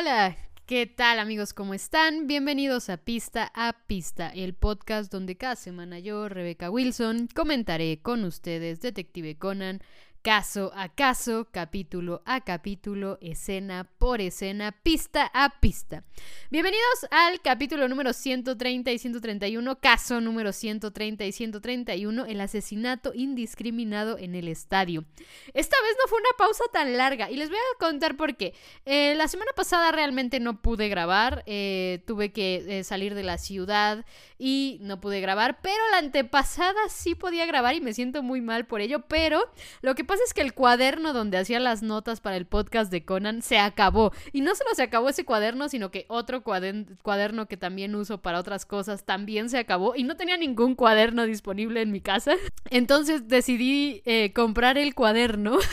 Hola, ¿qué tal amigos? ¿Cómo están? Bienvenidos a Pista a Pista, el podcast donde cada semana yo, Rebeca Wilson, comentaré con ustedes Detective Conan, caso a caso, capítulo a capítulo, escena por escena, pista a pista. Bienvenidos al capítulo número 130 y 131, caso número 130 y 131, el asesinato indiscriminado en el estadio. Esta vez no fue una pausa tan larga y les voy a contar por qué. Eh, la semana pasada realmente no pude grabar, eh, tuve que eh, salir de la ciudad y no pude grabar, pero la antepasada sí podía grabar y me siento muy mal por ello, pero lo que pasa es que el cuaderno donde hacía las notas para el podcast de Conan se acabó. Y no solo se acabó ese cuaderno, sino que otro cuaderno que también uso para otras cosas también se acabó. Y no tenía ningún cuaderno disponible en mi casa. Entonces decidí eh, comprar el cuaderno.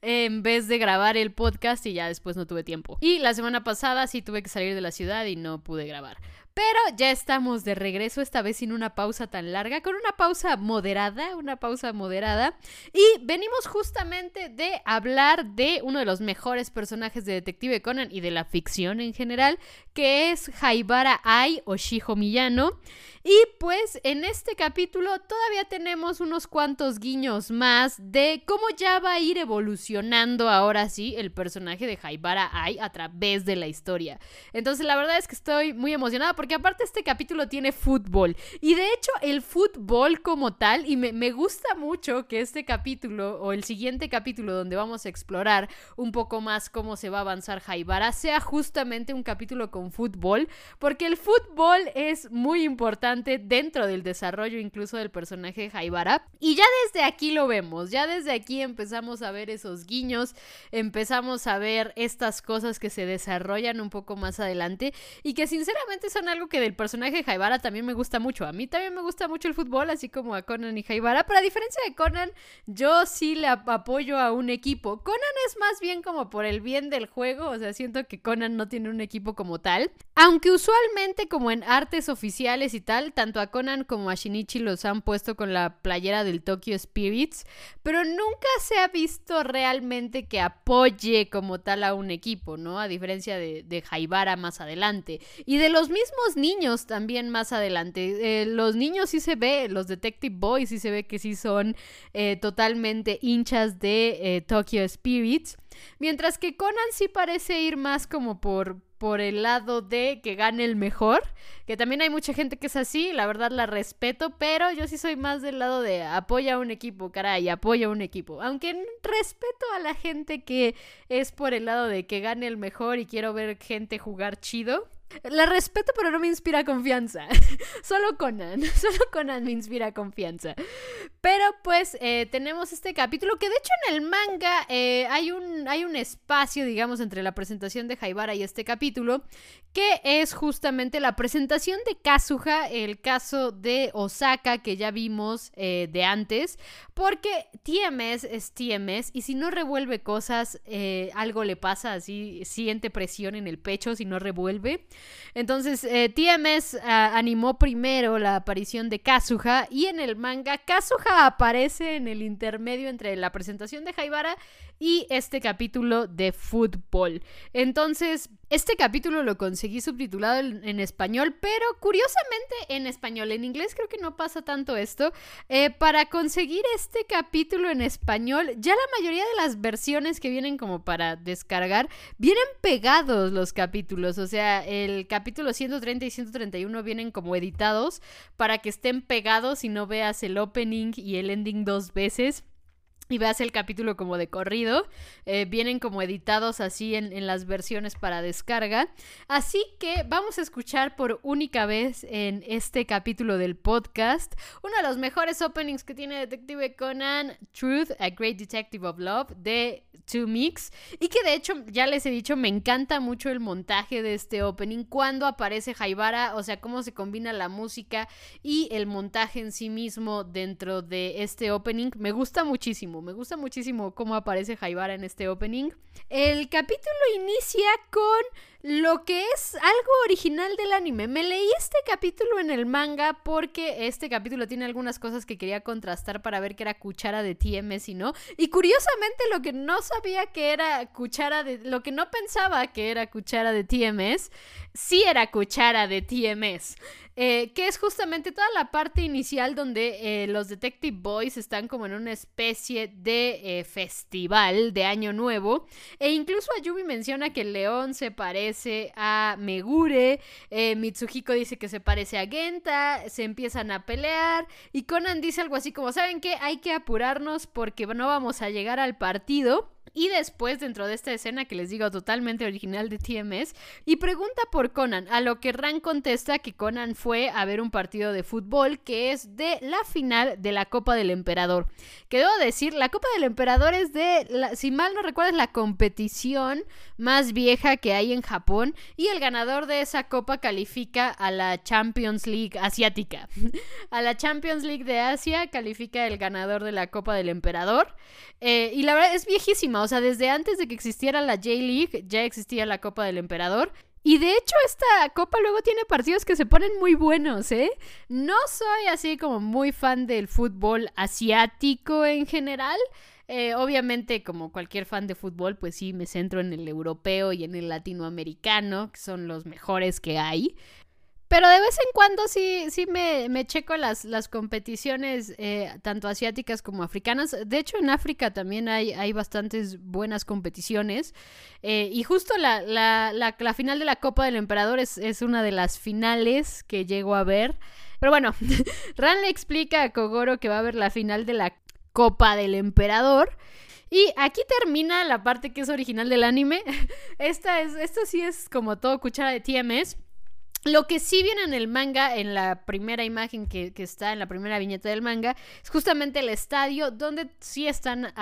en vez de grabar el podcast y ya después no tuve tiempo. Y la semana pasada sí tuve que salir de la ciudad y no pude grabar. Pero ya estamos de regreso, esta vez sin una pausa tan larga, con una pausa moderada, una pausa moderada. Y venimos justamente de hablar de uno de los mejores personajes de Detective Conan y de la ficción en general, que es Haibara Ai o Shiho Miyano. Y pues en este capítulo todavía tenemos unos cuantos guiños más de cómo ya va a ir evolucionando ahora sí el personaje de Haibara Ai a través de la historia. Entonces la verdad es que estoy muy emocionada porque aparte este capítulo tiene fútbol. Y de hecho el fútbol como tal, y me, me gusta mucho que este capítulo o el siguiente capítulo donde vamos a explorar un poco más cómo se va a avanzar Haibara sea justamente un capítulo con fútbol, porque el fútbol es muy importante dentro del desarrollo incluso del personaje Haibara. Y ya desde aquí lo vemos, ya desde aquí empezamos a ver esos guiños, empezamos a ver estas cosas que se desarrollan un poco más adelante y que sinceramente son algo que del personaje Haibara también me gusta mucho. A mí también me gusta mucho el fútbol, así como a Conan y Haibara, pero a diferencia de Conan, yo sí le apoyo a un equipo. Conan es más bien como por el bien del juego, o sea, siento que Conan no tiene un equipo como tal, aunque usualmente como en artes oficiales y tal, tanto a Conan como a Shinichi los han puesto con la playera del Tokyo Spirits, pero nunca se ha visto realmente que apoye como tal a un equipo, ¿no? A diferencia de, de Haibara más adelante. Y de los mismos niños también más adelante. Eh, los niños sí se ve, los Detective Boys sí se ve que sí son eh, totalmente hinchas de eh, Tokyo Spirits. Mientras que Conan sí parece ir más como por, por el lado de que gane el mejor, que también hay mucha gente que es así, la verdad la respeto, pero yo sí soy más del lado de apoya a un equipo, caray, apoya a un equipo. Aunque respeto a la gente que es por el lado de que gane el mejor y quiero ver gente jugar chido. La respeto, pero no me inspira confianza. Solo Conan. Solo Conan me inspira confianza. Pero pues eh, tenemos este capítulo que de hecho en el manga eh, hay, un, hay un espacio, digamos, entre la presentación de Haibara y este capítulo, que es justamente la presentación de Kazuha, el caso de Osaka que ya vimos eh, de antes, porque TMS es TMS y si no revuelve cosas, algo le pasa, así siente presión en el pecho si no revuelve. Entonces, eh, TMS ah, animó primero la aparición de Kazuha y en el manga Kazuha aparece en el intermedio entre la presentación de Haibara y este capítulo de fútbol. Entonces, este capítulo lo conseguí subtitulado en, español, pero curiosamente en español. En inglés creo que no pasa tanto esto. Eh, para conseguir este capítulo en español, ya la mayoría de las versiones que vienen como para descargar, vienen pegados los capítulos. O sea, el capítulo 130 y 131 vienen como editados para que estén pegados y no veas el opening y el ending dos veces y veas el capítulo como de corrido. Eh, vienen como editados así en, en, las versiones para descarga. Así que vamos a escuchar por única vez en este capítulo del podcast uno de los mejores openings que tiene Detective Conan, Truth, A Great Detective of Love, de Two Mix. Y que de hecho, ya les he dicho, me encanta mucho el montaje de este opening. Cuando aparece Haibara, o sea, cómo se combina la música y el montaje en sí mismo dentro de este opening. Me gusta muchísimo. Me gusta muchísimo cómo aparece Haibara en este opening. El capítulo inicia con lo que es algo original del anime. Me leí este capítulo en el manga porque este capítulo tiene algunas cosas que quería contrastar para ver que era cuchara de TMS y no. Y curiosamente lo que no sabía que era cuchara de... Lo que no pensaba que era cuchara de TMS, sí era cuchara de TMS. Eh, que es justamente toda la parte inicial donde eh, los Detective Boys están como en una especie de eh, festival de Año Nuevo. E incluso Ayumi menciona que el león se parece a Megure, Mitsuhiko dice que se parece a Genta, se empiezan a pelear y Conan dice algo así como, ¿saben qué? Hay que apurarnos porque no vamos a llegar al partido. Y después, dentro de esta escena que les digo totalmente original de TMS, y pregunta por Conan, a lo que Ran contesta que Conan fue a ver un partido de fútbol que es de la final de la Copa del Emperador. Que debo decir, la Copa del Emperador es de, si mal no recuerdo, es la competición más vieja que hay en Japón y el ganador de esa copa califica a la Champions League asiática. a la Champions League de Asia califica el ganador de la Copa del Emperador. Eh, y la verdad es viejísima, o sea, desde antes de que existiera la J-League ya existía la Copa del Emperador. Y de hecho esta copa luego tiene partidos que se ponen muy buenos, ¿eh? No soy así como muy fan del fútbol asiático en general. Eh, obviamente, como cualquier fan de fútbol, pues sí, me centro en el europeo y en el latinoamericano, que son los mejores que hay. Pero de vez en cuando sí, sí me, checo las, las competiciones, eh, tanto asiáticas como africanas. De hecho, en África también hay, hay bastantes buenas competiciones. Eh, y justo la, la, la, final de la Copa del Emperador es, es una de las finales que llego a ver. Pero bueno, Ran le explica a Kogoro que va a ver la final de la Copa del Emperador. Y aquí termina la parte que es original del anime. Esta es, esto sí es como todo cuchara de TMS. Lo que sí viene en el manga, en la primera imagen que, está en la primera viñeta del manga, es justamente el estadio donde sí están,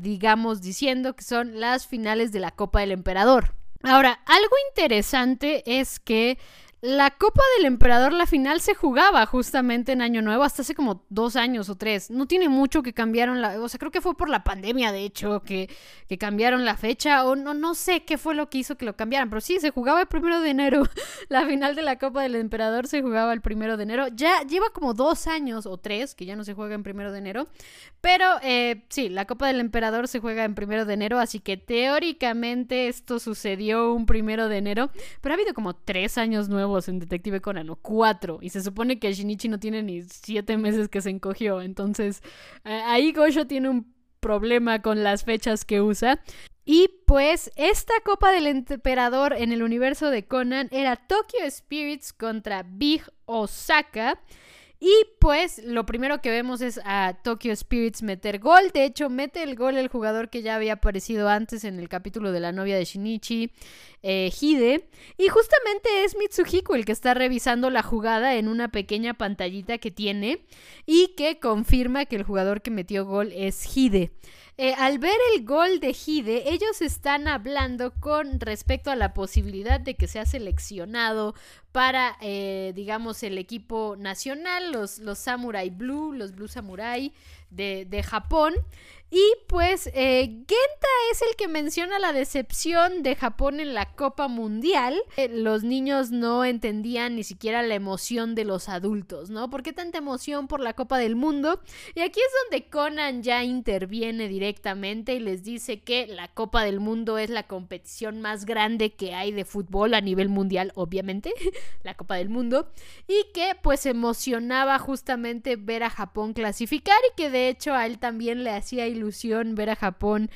digamos, diciendo que son las finales de la Copa del Emperador. Ahora, algo interesante es que la Copa del Emperador, la final, se jugaba justamente en Año Nuevo, hasta hace como dos años o tres. No tiene mucho que cambiaron la. O sea, creo que fue por la pandemia, de hecho, que, cambiaron la fecha. O no, no sé qué fue lo que hizo que lo cambiaran. Pero sí, se jugaba el primero de enero. La final de la Copa del Emperador se jugaba el primero de enero. Ya lleva como dos años o tres que ya no se juega en primero de enero. Pero eh, sí, la Copa del Emperador se juega en primero de enero. Así que teóricamente esto sucedió un primero de enero. Pero ha habido como tres años nuevos en Detective Conan, o cuatro. Y se supone que Shinichi no tiene ni siete meses que se encogió. Entonces, ahí Gosho tiene un problema con las fechas que usa. Y pues esta Copa del Emperador en el universo de Conan era Tokyo Spirits contra Big Osaka. Y pues lo primero que vemos es a Tokyo Spirits meter gol. De hecho, mete el gol el jugador que ya había aparecido antes en el capítulo de la novia de Shinichi, eh, Hide. Y justamente es Mitsuhiko el que está revisando la jugada en una pequeña pantallita que tiene y que confirma que el jugador que metió gol es Hide. Eh, al ver el gol de Hide, ellos están hablando con respecto a la posibilidad de que sea seleccionado para, eh, digamos, el equipo nacional, los, los Samurai Blue, los Blue Samurai de, de Japón. Y pues eh, Genta es el que menciona la decepción de Japón en la Copa Mundial. Eh, los niños no entendían ni siquiera la emoción de los adultos, ¿no? ¿Por qué tanta emoción por la Copa del Mundo? Y aquí es donde Conan ya interviene directamente y les dice que la Copa del Mundo es la competición más grande que hay de fútbol a nivel mundial, obviamente, la Copa del Mundo. Y que pues emocionaba justamente ver a Japón clasificar y que de hecho a él también le hacía ilusión ver a Japón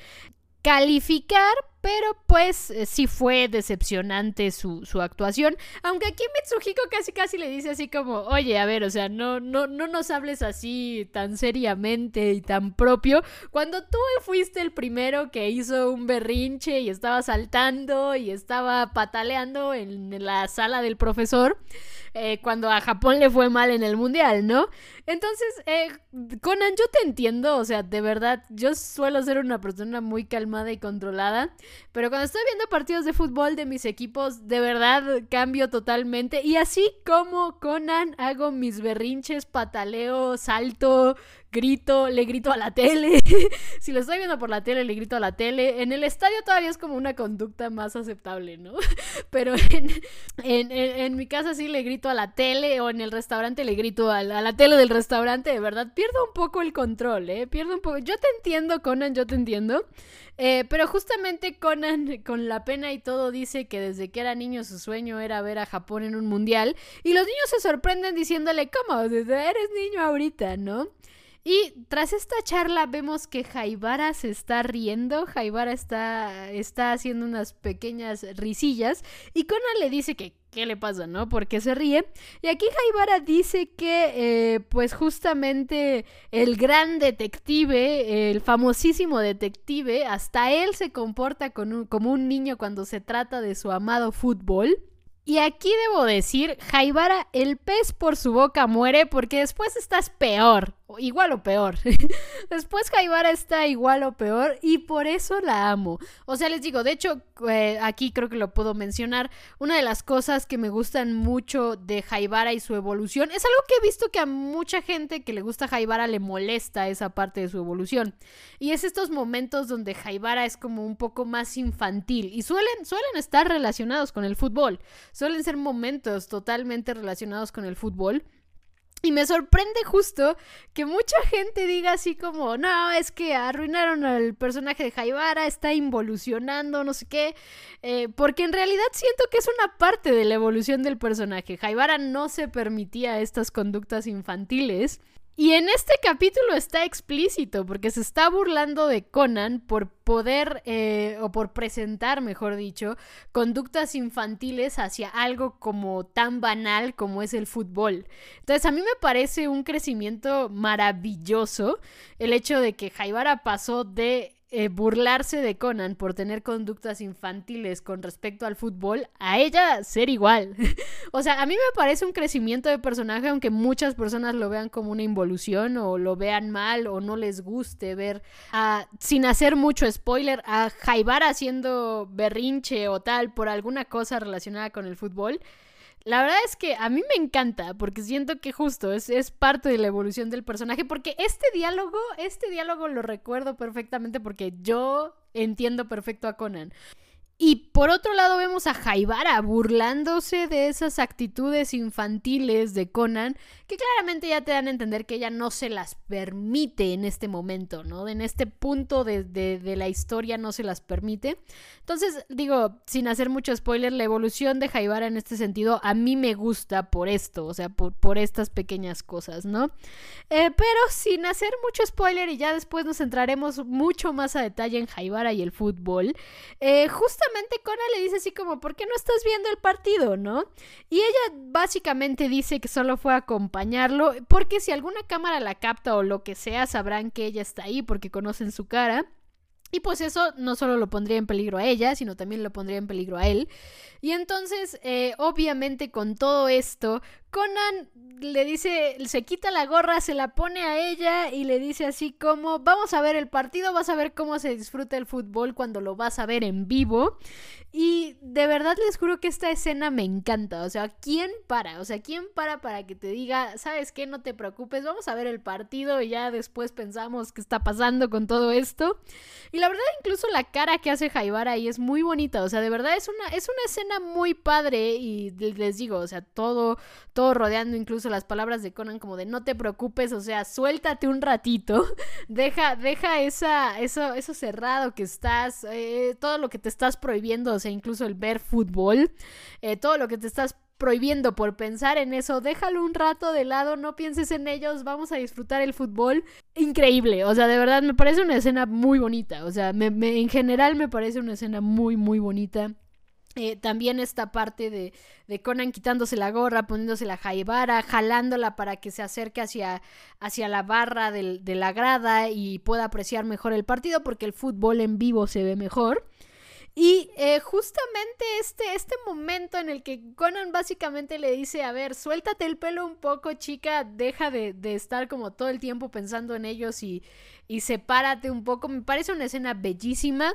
calificar, pero pues eh, sí fue decepcionante su, su, actuación. Aunque aquí Mitsuhiko casi casi le dice así como, oye, a ver, o sea, no, no, no nos hables así tan seriamente y tan propio. Cuando tú fuiste el primero que hizo un berrinche y estaba saltando y estaba pataleando en la sala del profesor. Eh, cuando a Japón le fue mal en el mundial, ¿no? Entonces, eh, Conan, yo te entiendo, o sea, de verdad, yo suelo ser una persona muy calmada y controlada, pero cuando estoy viendo partidos de fútbol de mis equipos, de verdad cambio totalmente. Y así como Conan hago mis berrinches, pataleo, salto, grito, le grito a la tele. si lo estoy viendo por la tele, le grito a la tele. En el estadio todavía es como una conducta más aceptable, ¿no? Pero en, mi casa sí le grito a la tele o en el restaurante le grito a la, a la tele del restaurante. De verdad, pierdo un poco el control, ¿eh? Pierdo un poco. Yo te entiendo, Conan, yo te entiendo. Eh, pero justamente Conan, con la pena y todo, dice que desde que era niño su sueño era ver a Japón en un mundial. Y los niños se sorprenden diciéndole, ¿cómo? Eres niño ahorita, ¿no? Y tras esta charla vemos que Jaibara se está riendo, Jaibara está, está haciendo unas pequeñas risillas y Conan le dice que qué le pasa, ¿no? Porque se ríe. Y aquí Jaibara dice que eh, pues justamente el gran detective, el famosísimo detective, hasta él se comporta como un niño cuando se trata de su amado fútbol. Y aquí debo decir, Jaibara, el pez por su boca muere porque después estás peor igual o peor. Después Jaibara está igual o peor y por eso la amo. O sea, les digo, de hecho, eh, aquí creo que lo puedo mencionar, una de las cosas que me gustan mucho de Jaibara y su evolución es algo que he visto que a mucha gente que le gusta Jaibara le molesta esa parte de su evolución. Y es estos momentos donde Jaibara es como un poco más infantil y suelen, suelen estar relacionados con el fútbol. Suelen ser momentos totalmente relacionados con el fútbol. Y me sorprende justo que mucha gente diga así como, no, es que arruinaron al personaje de Jaibara, está involucionando, no sé qué, eh, porque en realidad siento que es una parte de la evolución del personaje. Jaibara no se permitía estas conductas infantiles y en este capítulo está explícito porque se está burlando de Conan por poder, eh, o por presentar, mejor dicho, conductas infantiles hacia algo como tan banal como es el fútbol. Entonces a mí me parece un crecimiento maravilloso el hecho de que Jaibara pasó de eh, burlarse de Conan por tener conductas infantiles con respecto al fútbol, a ella ser igual. o sea, a mí me parece un crecimiento de personaje, aunque muchas personas lo vean como una involución o lo vean mal o no les guste ver, a, sin hacer mucho spoiler, a Jaibar haciendo berrinche o tal por alguna cosa relacionada con el fútbol. La verdad es que a mí me encanta, porque siento que justo es, es, parte de la evolución del personaje, porque este diálogo, este diálogo lo recuerdo perfectamente porque yo entiendo perfecto a Conan. Y por otro lado vemos a Jaibara burlándose de esas actitudes infantiles de Conan, que claramente ya te dan a entender que ella no se las permite en este momento, ¿no? En este punto de, la historia no se las permite. Entonces, digo, sin hacer mucho spoiler, la evolución de Jaibara en este sentido a mí me gusta por esto, o sea, por, por estas pequeñas cosas, ¿no? Eh, pero sin hacer mucho spoiler y ya después nos centraremos mucho más a detalle en Jaibara y el fútbol, eh, Conan le dice así como, ¿por qué no estás viendo el partido, no? Y ella básicamente dice que solo fue a acompañarlo, porque si alguna cámara la capta o lo que sea, sabrán que ella está ahí porque conocen su cara. Y pues eso no solo lo pondría en peligro a ella, sino también lo pondría en peligro a él. Y entonces, eh, obviamente con todo esto, Conan le dice, se quita la gorra, se la pone a ella y le dice así como, vamos a ver el partido, vas a ver cómo se disfruta el fútbol cuando lo vas a ver en vivo. Y de verdad les juro que esta escena me encanta. O sea, ¿quién para? O sea, ¿quién para para que te diga, sabes qué, no te preocupes, vamos a ver el partido y ya después pensamos qué está pasando con todo esto? Y la verdad, incluso la cara que hace Jaibara ahí es muy bonita. O sea, de verdad es una, es una escena muy padre y les digo, o sea, todo, todo rodeando incluso las palabras de Conan como de no te preocupes, o sea, suéltate un ratito, deja, deja esa, eso, eso cerrado que estás, eh, todo lo que te estás prohibiendo, o sea, incluso el ver fútbol, eh, todo lo que te estás prohibiendo por pensar en eso, déjalo un rato de lado, no pienses en ellos, vamos a disfrutar el fútbol. Increíble, o sea, de verdad me parece una escena muy bonita, o sea, en general me parece una escena muy, muy bonita. Eh, también esta parte de, de, Conan quitándose la gorra, poniéndose la jaibara, jalándola para que se acerque hacia, hacia la barra de la grada y pueda apreciar mejor el partido porque el fútbol en vivo se ve mejor. Y eh, justamente este, este momento en el que Conan básicamente le dice, a ver, suéltate el pelo un poco, chica, deja de, de estar como todo el tiempo pensando en ellos y, y sepárate un poco. Me parece una escena bellísima.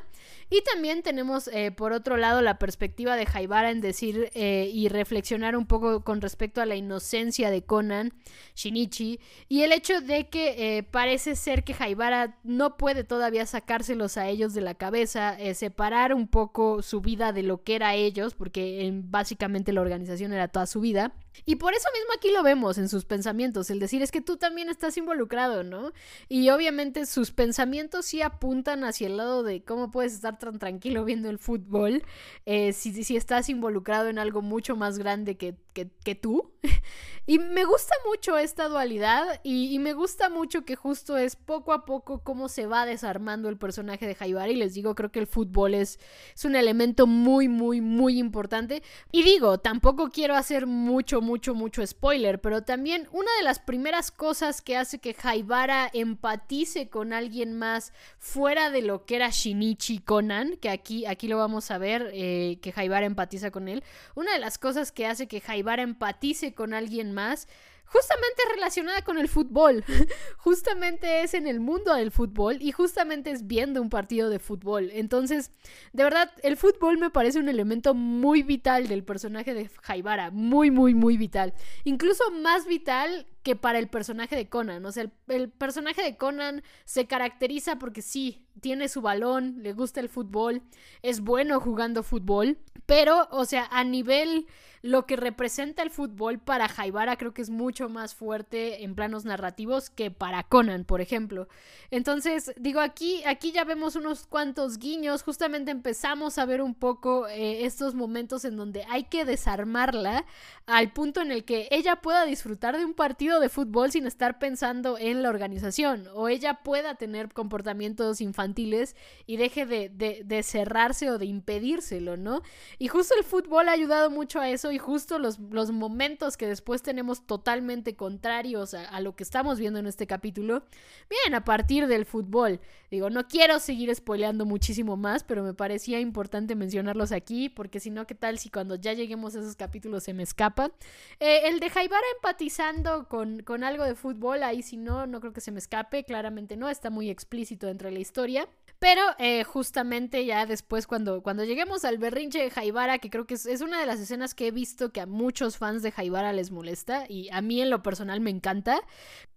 Y también tenemos eh, por otro lado la perspectiva de Jaibara en decir eh, y reflexionar un poco con respecto a la inocencia de Conan, Shinichi, y el hecho de que eh, parece ser que Jaibara no puede todavía sacárselos a ellos de la cabeza, separar un poco su vida de lo que era ellos, porque básicamente la organización era toda su vida. Y por eso mismo aquí lo vemos en sus pensamientos, el decir es que tú también estás involucrado, ¿no? Y obviamente sus pensamientos sí apuntan hacia el lado de cómo puedes estar tan tranquilo viendo el fútbol eh, si, si, estás involucrado en algo mucho más grande que, que, tú. y me gusta mucho esta dualidad y, me gusta mucho que justo es poco a poco cómo se va desarmando el personaje de Jaibara y les digo, creo que el fútbol es, es un elemento muy, muy, muy importante. Y digo, tampoco quiero hacer mucho, mucho, mucho spoiler, pero también una de las primeras cosas que hace que Jaibara empatice con alguien más fuera de lo que era Shinichi Conan, que aquí, aquí lo vamos a ver, eh, que Jaibara empatiza con él, una de las cosas que hace que Jaibara empatice con alguien más, justamente relacionada con el fútbol. justamente es en el mundo del fútbol y justamente es viendo un partido de fútbol. Entonces, de verdad, el fútbol me parece un elemento muy vital del personaje de Jaibara. Muy, muy, muy vital. Incluso más vital que para el personaje de Conan. O sea, el, personaje de Conan se caracteriza porque sí, tiene su balón, le gusta el fútbol, es bueno jugando fútbol, pero, o sea, a nivel lo que representa el fútbol para Jaibara creo que es mucho más fuerte en planos narrativos que para Conan, por ejemplo. Entonces, digo, aquí, aquí ya vemos unos cuantos guiños, justamente empezamos a ver un poco eh, estos momentos en donde hay que desarmarla al punto en el que ella pueda disfrutar de un partido de fútbol sin estar pensando en la organización, o ella pueda tener comportamientos infantiles y deje de, de cerrarse o de impedírselo, ¿no? Y justo el fútbol ha ayudado mucho a eso y justo los, los momentos que después tenemos totalmente contrarios a, lo que estamos viendo en este capítulo, vienen a partir del fútbol. Digo, no quiero seguir spoileando muchísimo más, pero me parecía importante mencionarlos aquí, porque si no, ¿qué tal si cuando ya lleguemos a esos capítulos se me escapa? Eh, el de Jaibara empatizando con, con algo de fútbol, ahí si no, no creo que se me escape, claramente no, está muy explícito dentro de la historia. Pero eh, justamente ya después, cuando, cuando lleguemos al berrinche de Jaibara, que creo que es, una de las escenas que he visto que a muchos fans de Jaibara les molesta, y a mí en lo personal me encanta.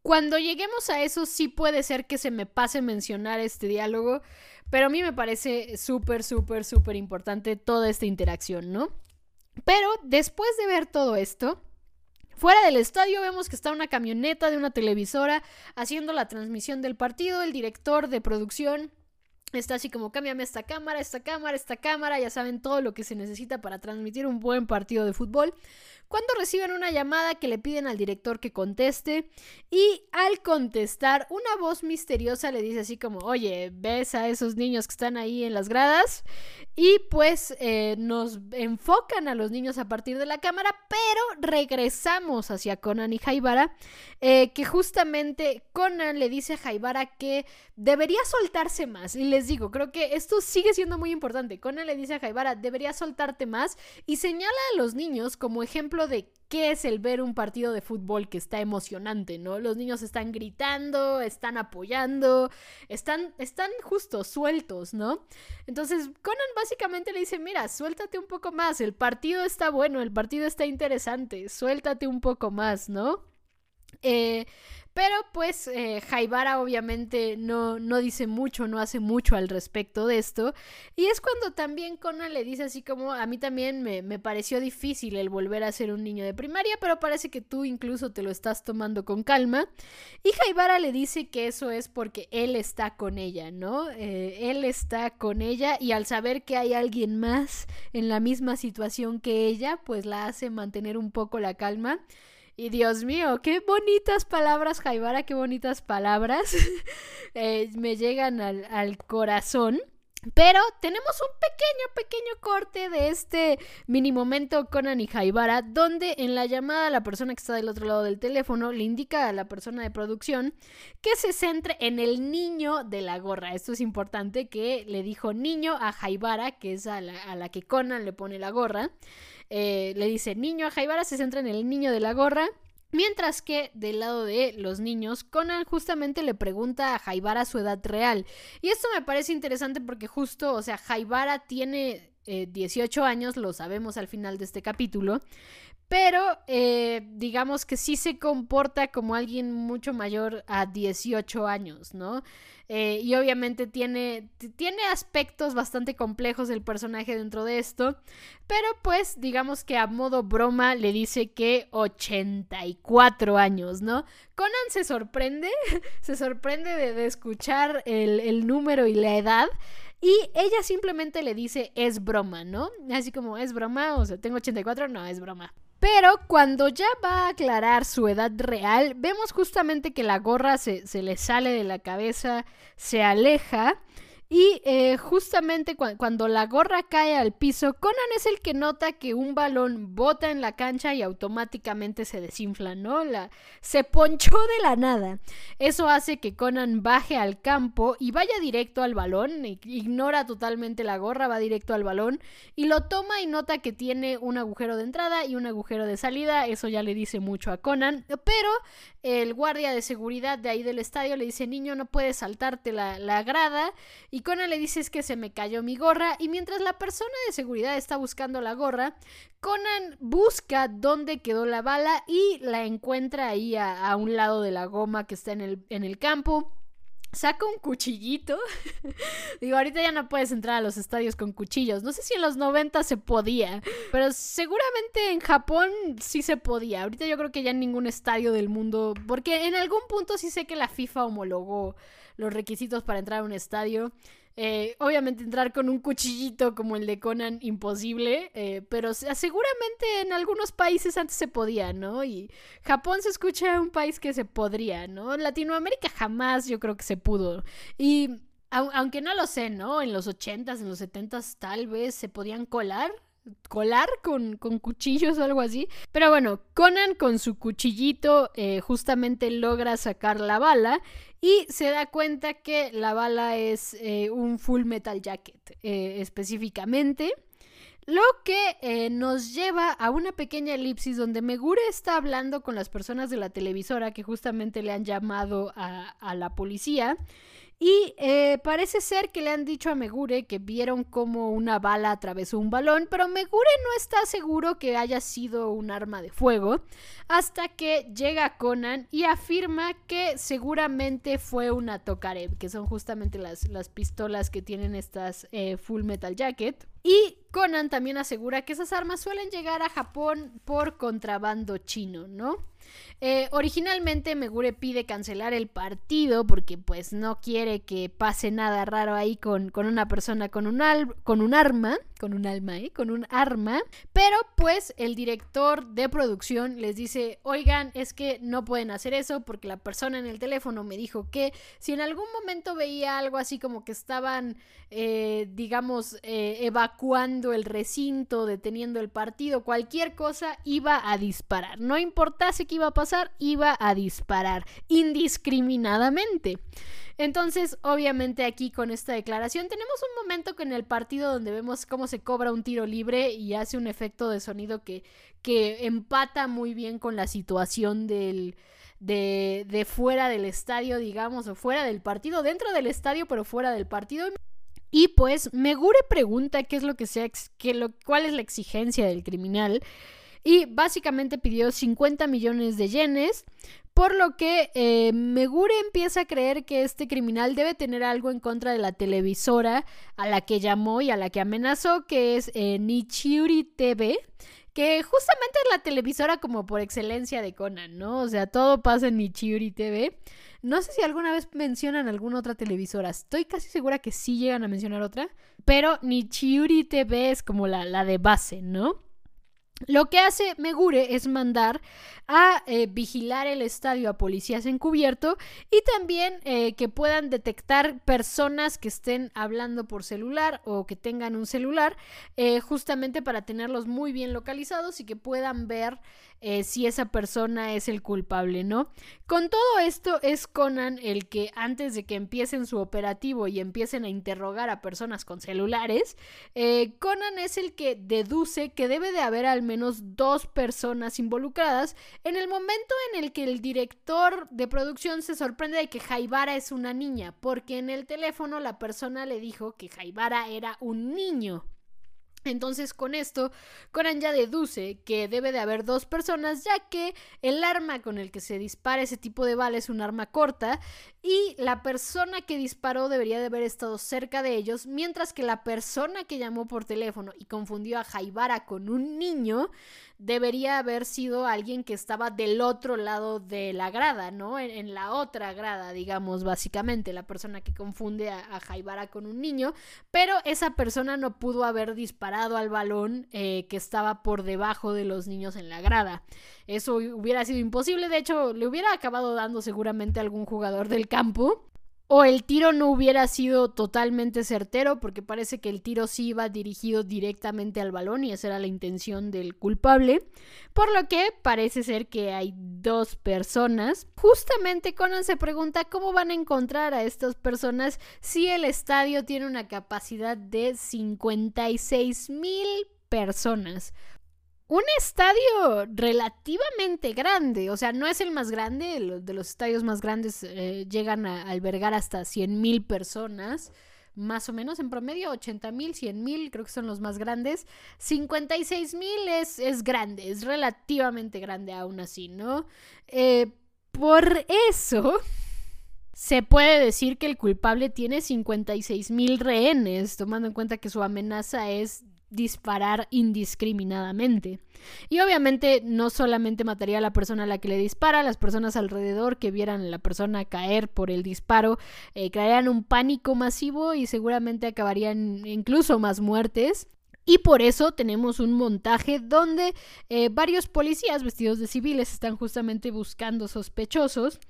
Cuando lleguemos a eso, sí puede ser que se me pase mencionar este diálogo, pero a mí me parece súper, súper, súper importante toda esta interacción, ¿no? Pero después de ver todo esto, Fuera del estadio vemos que está una camioneta de una televisora haciendo la transmisión del partido, el director de producción Está así como cámbiame esta cámara, esta cámara, esta cámara, ya saben todo lo que se necesita para transmitir un buen partido de fútbol cuando reciben una llamada que le piden al director que conteste y al contestar una voz misteriosa le dice así como, oye, ¿ves a esos niños que están ahí en las gradas? Y pues eh, nos enfocan a los niños a partir de la cámara, pero regresamos hacia Conan y Jaibara, eh, que justamente Conan le dice a Jaibara que debería soltarse más. Y les digo, creo que esto sigue siendo muy importante. Conan le dice a Jaibara, debería soltarte más y señala a los niños como ejemplo de qué es el ver un partido de fútbol que está emocionante, ¿no? Los niños están gritando, están apoyando, están, están justo sueltos, ¿no? Entonces Conan básicamente le dice, mira, suéltate un poco más, el partido está bueno, el partido está interesante, suéltate un poco más, ¿no? Eh, pero pues eh, Jaibara obviamente no, no dice mucho, no hace mucho al respecto de esto. Y es cuando también Conan le dice así como, a mí también me, me pareció difícil el volver a ser un niño de primaria, pero parece que tú incluso te lo estás tomando con calma. Y Jaibara le dice que eso es porque él está con ella, ¿no? Eh, él está con ella y al saber que hay alguien más en la misma situación que ella, pues la hace mantener un poco la calma. Y Dios mío, qué bonitas palabras, Jaibara, qué bonitas palabras eh, me llegan al, corazón. Pero tenemos un pequeño, pequeño corte de este mini momento Conan y Jaibara, donde en la llamada la persona que está del otro lado del teléfono le indica a la persona de producción que se centre en el niño de la gorra. Esto es importante que le dijo niño a Jaibara, que es a la, a la que Conan le pone la gorra. Eh, le dice niño a Jaibara, se centra en el niño de la gorra. Mientras que del lado de los niños, Conan justamente le pregunta a Jaibara su edad real. Y esto me parece interesante porque justo, o sea, Jaibara tiene 18 años, lo sabemos al final de este capítulo, pero eh, digamos que sí se comporta como alguien mucho mayor a 18 años, ¿no? Eh, y obviamente tiene, tiene aspectos bastante complejos el personaje dentro de esto, pero pues digamos que a modo broma le dice que 84 años, ¿no? Conan se sorprende, se sorprende de, escuchar el número y la edad. Y ella simplemente le dice, es broma, ¿no? Así como, es broma, o sea, tengo 84, no, es broma. Pero cuando ya va a aclarar su edad real, vemos justamente que la gorra se, se le sale de la cabeza, se aleja y eh, justamente cuando la gorra cae al piso, Conan es el que nota que un balón bota en la cancha y automáticamente se desinfla, ¿no? La, se ponchó de la nada. Eso hace que Conan baje al campo y vaya directo al balón, ignora totalmente la gorra, va directo al balón y lo toma y nota que tiene un agujero de entrada y un agujero de salida. Eso ya le dice mucho a Conan, pero el guardia de seguridad de ahí del estadio le dice, niño, no puedes saltarte la, la grada. Y Conan le dice, es que se me cayó mi gorra. Y mientras la persona de seguridad está buscando la gorra, Conan busca dónde quedó la bala y la encuentra ahí a, a un lado de la goma que está en el, en el campo saca un cuchillito. Digo, ahorita ya no puedes entrar a los estadios con cuchillos. No sé si en los 90 se podía, pero seguramente en Japón sí se podía. Ahorita yo creo que ya en ningún estadio del mundo, porque en algún punto sí sé que la FIFA homologó los requisitos para entrar a un estadio. Eh, obviamente entrar con un cuchillito como el de Conan, imposible, eh, pero seguramente en algunos países antes se podía, ¿no? Y Japón se escucha un país que se podría, ¿no? Latinoamérica jamás yo creo que se pudo. Y aunque no lo sé, ¿no? En los 80s, en los 70s tal vez se podían colar colar con, con, cuchillos o algo así. Pero bueno, Conan con su cuchillito eh, justamente logra sacar la bala y se da cuenta que la bala es eh, un full metal jacket eh, específicamente. Lo que nos lleva a una pequeña elipsis donde Megure está hablando con las personas de la televisora que justamente le han llamado a, a la policía. Y eh, parece ser que le han dicho a Megure que vieron como una bala atravesó un balón, pero Megure no está seguro que haya sido un arma de fuego, hasta que llega Conan y afirma que seguramente fue una Tokarev, que son justamente las, las pistolas que tienen estas eh, Full Metal Jacket. Y Conan también asegura que esas armas suelen llegar a Japón por contrabando chino, ¿no? Eh, originalmente Megure pide cancelar el partido porque pues no quiere que pase nada raro ahí con, con una persona con un, con un arma, con un alma, ¿eh? con un arma, pero pues el director de producción les dice, oigan, es que no pueden hacer eso porque la persona en el teléfono me dijo que si en algún momento veía algo así como que estaban, eh, digamos, eh, evacuando el recinto, deteniendo el partido, cualquier cosa, iba a disparar. No importase qué iba a pasar, iba a disparar indiscriminadamente. Entonces, obviamente aquí con esta declaración tenemos un momento en el partido donde vemos cómo se cobra un tiro libre y hace un efecto de sonido que, que empata muy bien con la situación del, de, de, fuera del estadio, digamos, o fuera del partido, dentro del estadio, pero fuera del partido. Y pues Megure pregunta qué es lo que sea, qué lo, cuál es la exigencia del criminal y básicamente pidió 50 millones de yenes, por lo que eh, Megure empieza a creer que este criminal debe tener algo en contra de la televisora a la que llamó y a la que amenazó, que es eh, Nichiuri TV, que justamente es la televisora como por excelencia de Conan, ¿no? O sea, todo pasa en Nichiuri TV. No sé si alguna vez mencionan alguna otra televisora. Estoy casi segura que sí llegan a mencionar otra. Pero Nichiuri TV es como la, la de base, ¿no? Lo que hace Megure es mandar a eh, vigilar el estadio a policías encubierto y también eh, que puedan detectar personas que estén hablando por celular o que tengan un celular, eh, justamente para tenerlos muy bien localizados y que puedan ver eh, si esa persona es el culpable, ¿no? Con todo esto es Conan el que antes de que empiecen su operativo y empiecen a interrogar a personas con celulares, eh, Conan es el que deduce que debe de haber al menos dos personas involucradas en el momento en el que el director de producción se sorprende de que Jaibara es una niña, porque en el teléfono la persona le dijo que Jaibara era un niño. Entonces con esto, Conan ya deduce que debe de haber dos personas, ya que el arma con el que se dispara ese tipo de bala es un arma corta y la persona que disparó debería de haber estado cerca de ellos, mientras que la persona que llamó por teléfono y confundió a Jaibara con un niño debería haber sido alguien que estaba del otro lado de la grada, ¿no? En, la otra grada, digamos, básicamente, la persona que confunde a, a, Jaibara con un niño, pero esa persona no pudo haber disparado al balón eh, que estaba por debajo de los niños en la grada. Eso hubiera sido imposible, de hecho, le hubiera acabado dando seguramente a algún jugador del campo, o el tiro no hubiera sido totalmente certero porque parece que el tiro sí iba dirigido directamente al balón y esa era la intención del culpable, por lo que parece ser que hay dos personas. Justamente Conan se pregunta cómo van a encontrar a estas personas si el estadio tiene una capacidad de 56 mil personas un estadio relativamente grande, o sea, no es el más grande, de los estadios más grandes eh, llegan a albergar hasta 100 mil personas, más o menos en promedio, 80 mil, 100 mil, creo que son los más grandes, 56 mil es, es grande, es relativamente grande aún así, ¿no? Eh, por eso... Se puede decir que el culpable tiene 56 mil rehenes, tomando en cuenta que su amenaza es disparar indiscriminadamente. Y obviamente no solamente mataría a la persona a la que le dispara, las personas alrededor que vieran a la persona caer por el disparo eh, crearían un pánico masivo y seguramente acabarían incluso más muertes. Y por eso tenemos un montaje donde eh, varios policías vestidos de civiles están justamente buscando sospechosos.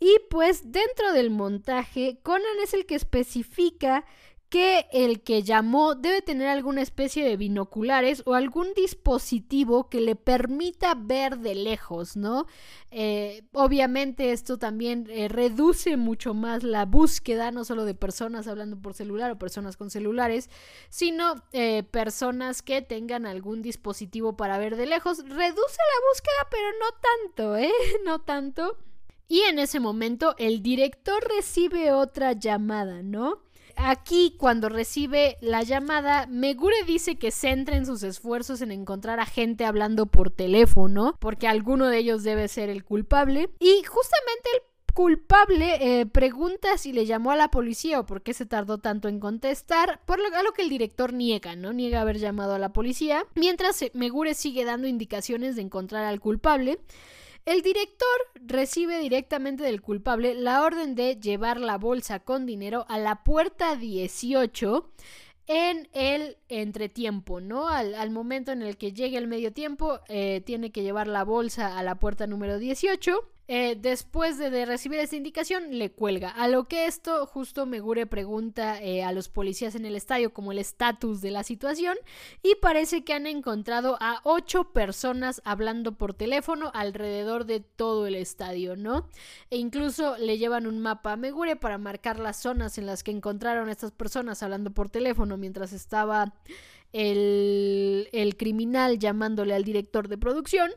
Y pues dentro del montaje, Conan es el que especifica que el que llamó debe tener alguna especie de binoculares o algún dispositivo que le permita ver de lejos, ¿no? Eh, obviamente esto también eh, reduce mucho más la búsqueda, no solo de personas hablando por celular o personas con celulares, sino eh, personas que tengan algún dispositivo para ver de lejos. Reduce la búsqueda, pero no tanto, ¿eh? No tanto. Y en ese momento el director recibe otra llamada, ¿no? Aquí cuando recibe la llamada, Megure dice que centren sus esfuerzos en encontrar a gente hablando por teléfono, porque alguno de ellos debe ser el culpable. Y justamente el culpable eh, pregunta si le llamó a la policía o por qué se tardó tanto en contestar, por a lo que el director niega, ¿no? Niega haber llamado a la policía, mientras Megure sigue dando indicaciones de encontrar al culpable. El director recibe directamente del culpable la orden de llevar la bolsa con dinero a la puerta 18 en el entretiempo, ¿no? Al, momento en el que llegue el medio tiempo, eh, tiene que llevar la bolsa a la puerta número 18 eh, después de, recibir esta indicación, le cuelga. A lo que esto, justo Megure pregunta eh, a los policías en el estadio como el estatus de la situación y parece que han encontrado a ocho personas hablando por teléfono alrededor de todo el estadio, ¿no? E incluso le llevan un mapa a Megure para marcar las zonas en las que encontraron a estas personas hablando por teléfono mientras estaba el, el criminal llamándole al director de producción.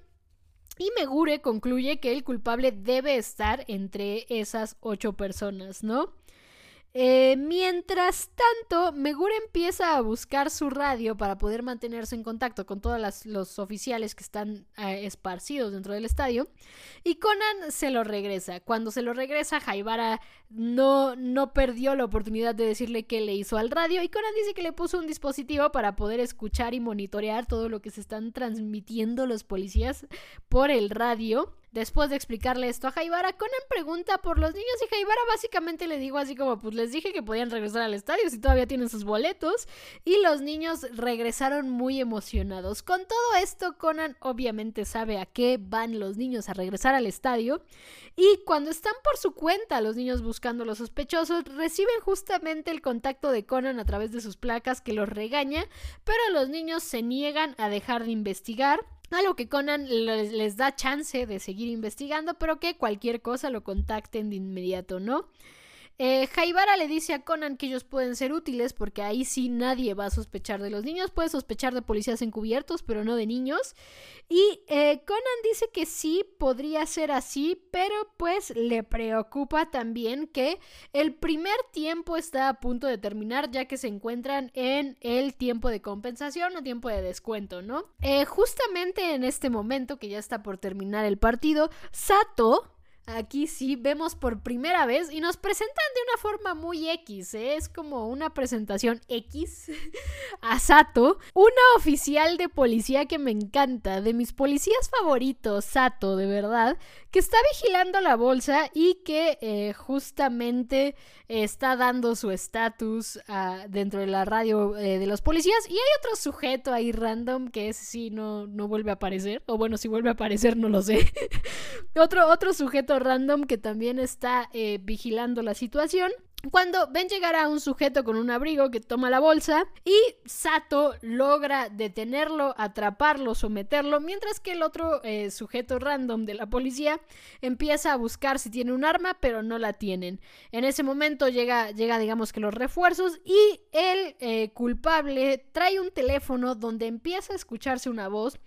Y Megure concluye que el culpable debe estar entre esas ocho personas, ¿no? Eh, mientras tanto, Megure empieza a buscar su radio para poder mantenerse en contacto con todos los oficiales que están eh, esparcidos dentro del estadio. Y Conan se lo regresa. Cuando se lo regresa, Jaibara no, no perdió la oportunidad de decirle qué le hizo al radio. Y Conan dice que le puso un dispositivo para poder escuchar y monitorear todo lo que se están transmitiendo los policías por el radio. Después de explicarle esto a Jaibara, Conan pregunta por los niños y Jaibara básicamente le dijo así como, pues les dije que podían regresar al estadio si todavía tienen sus boletos. Y los niños regresaron muy emocionados. Con todo esto, Conan obviamente sabe a qué van los niños a regresar al estadio. Y cuando están por su cuenta los niños buscando a los sospechosos, reciben justamente el contacto de Conan a través de sus placas que los regaña, pero los niños se niegan a dejar de investigar a lo que Conan les, da chance de seguir investigando, pero que cualquier cosa lo contacten de inmediato, ¿no? Eh, Jaibara le dice a Conan que ellos pueden ser útiles porque ahí sí nadie va a sospechar de los niños. Puede sospechar de policías encubiertos, pero no de niños. Y eh, Conan dice que sí, podría ser así, pero pues le preocupa también que el primer tiempo está a punto de terminar ya que se encuentran en el tiempo de compensación o tiempo de descuento, ¿no? Eh, justamente en este momento que ya está por terminar el partido, Sato Aquí sí vemos por primera vez y nos presentan de una forma muy X, ¿eh? es como una presentación X a Sato, una oficial de policía que me encanta, de mis policías favoritos, Sato, de verdad, que está vigilando la bolsa y que eh, justamente está dando su estatus ah, dentro de la radio eh, de los policías y hay otro sujeto ahí random que ese sí no, no vuelve a aparecer, o bueno, si vuelve a aparecer no lo sé, otro, otro sujeto random que también está eh, vigilando la situación. Cuando ven llegar a un sujeto con un abrigo que toma la bolsa y Sato logra detenerlo, atraparlo, someterlo, mientras que el otro eh, sujeto random de la policía empieza a buscar si tiene un arma, pero no la tienen. En ese momento llega, llega digamos que los refuerzos y el eh, culpable trae un teléfono donde empieza a escucharse una voz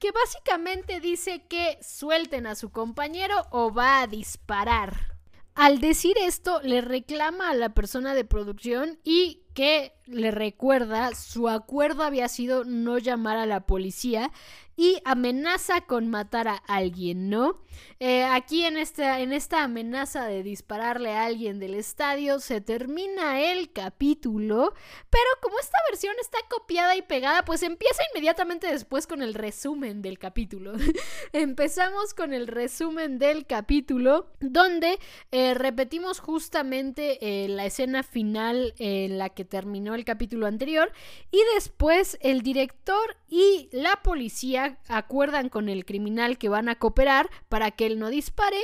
que básicamente dice que suelten a su compañero o va a disparar. Al decir esto, le reclama a la persona de producción y que le recuerda su acuerdo había sido no llamar a la policía y amenaza con matar a alguien, ¿no? Eh, aquí en esta, en esta amenaza de dispararle a alguien del estadio se termina el capítulo, pero como esta versión está copiada y pegada, pues empieza inmediatamente después con el resumen del capítulo. Empezamos con el resumen del capítulo, donde eh, repetimos justamente eh, la escena final en la que terminó el capítulo anterior y después el director y la policía acuerdan con el criminal que van a cooperar para que él no dispare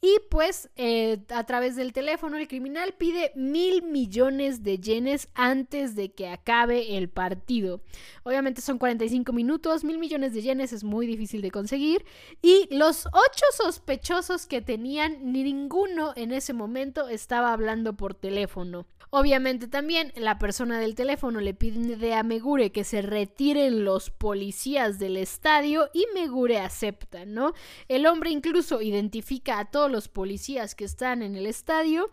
y pues eh, a través del teléfono el criminal pide mil millones de yenes antes de que acabe el partido. Obviamente son 45 minutos, mil millones de yenes es muy difícil de conseguir y los ocho sospechosos que tenían, ninguno en ese momento estaba hablando por teléfono. Obviamente también la persona del teléfono le pide a Megure que se retiren los policías del estadio y Megure acepta, ¿no? El hombre incluso identifica a todos los policías que están en el estadio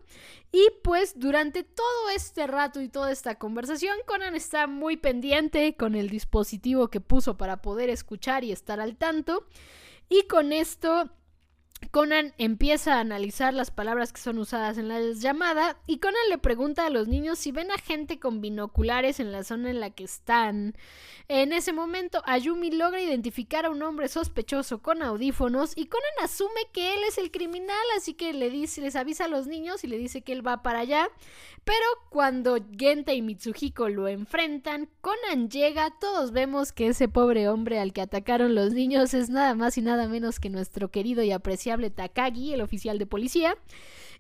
y pues durante todo este rato y toda esta conversación Conan está muy pendiente con el dispositivo que puso para poder escuchar y estar al tanto y con esto Conan empieza a analizar las palabras que son usadas en la llamada y Conan le pregunta a los niños si ven a gente con binoculares en la zona en la que están. En ese momento, Ayumi logra identificar a un hombre sospechoso con audífonos y Conan asume que él es el criminal, así que les avisa a los niños y le dice que él va para allá. Pero cuando Genta y Mitsuhiko lo enfrentan, Conan llega, todos vemos que ese pobre hombre al que atacaron los niños es nada más y nada menos que nuestro querido y Takagi, el oficial de policía.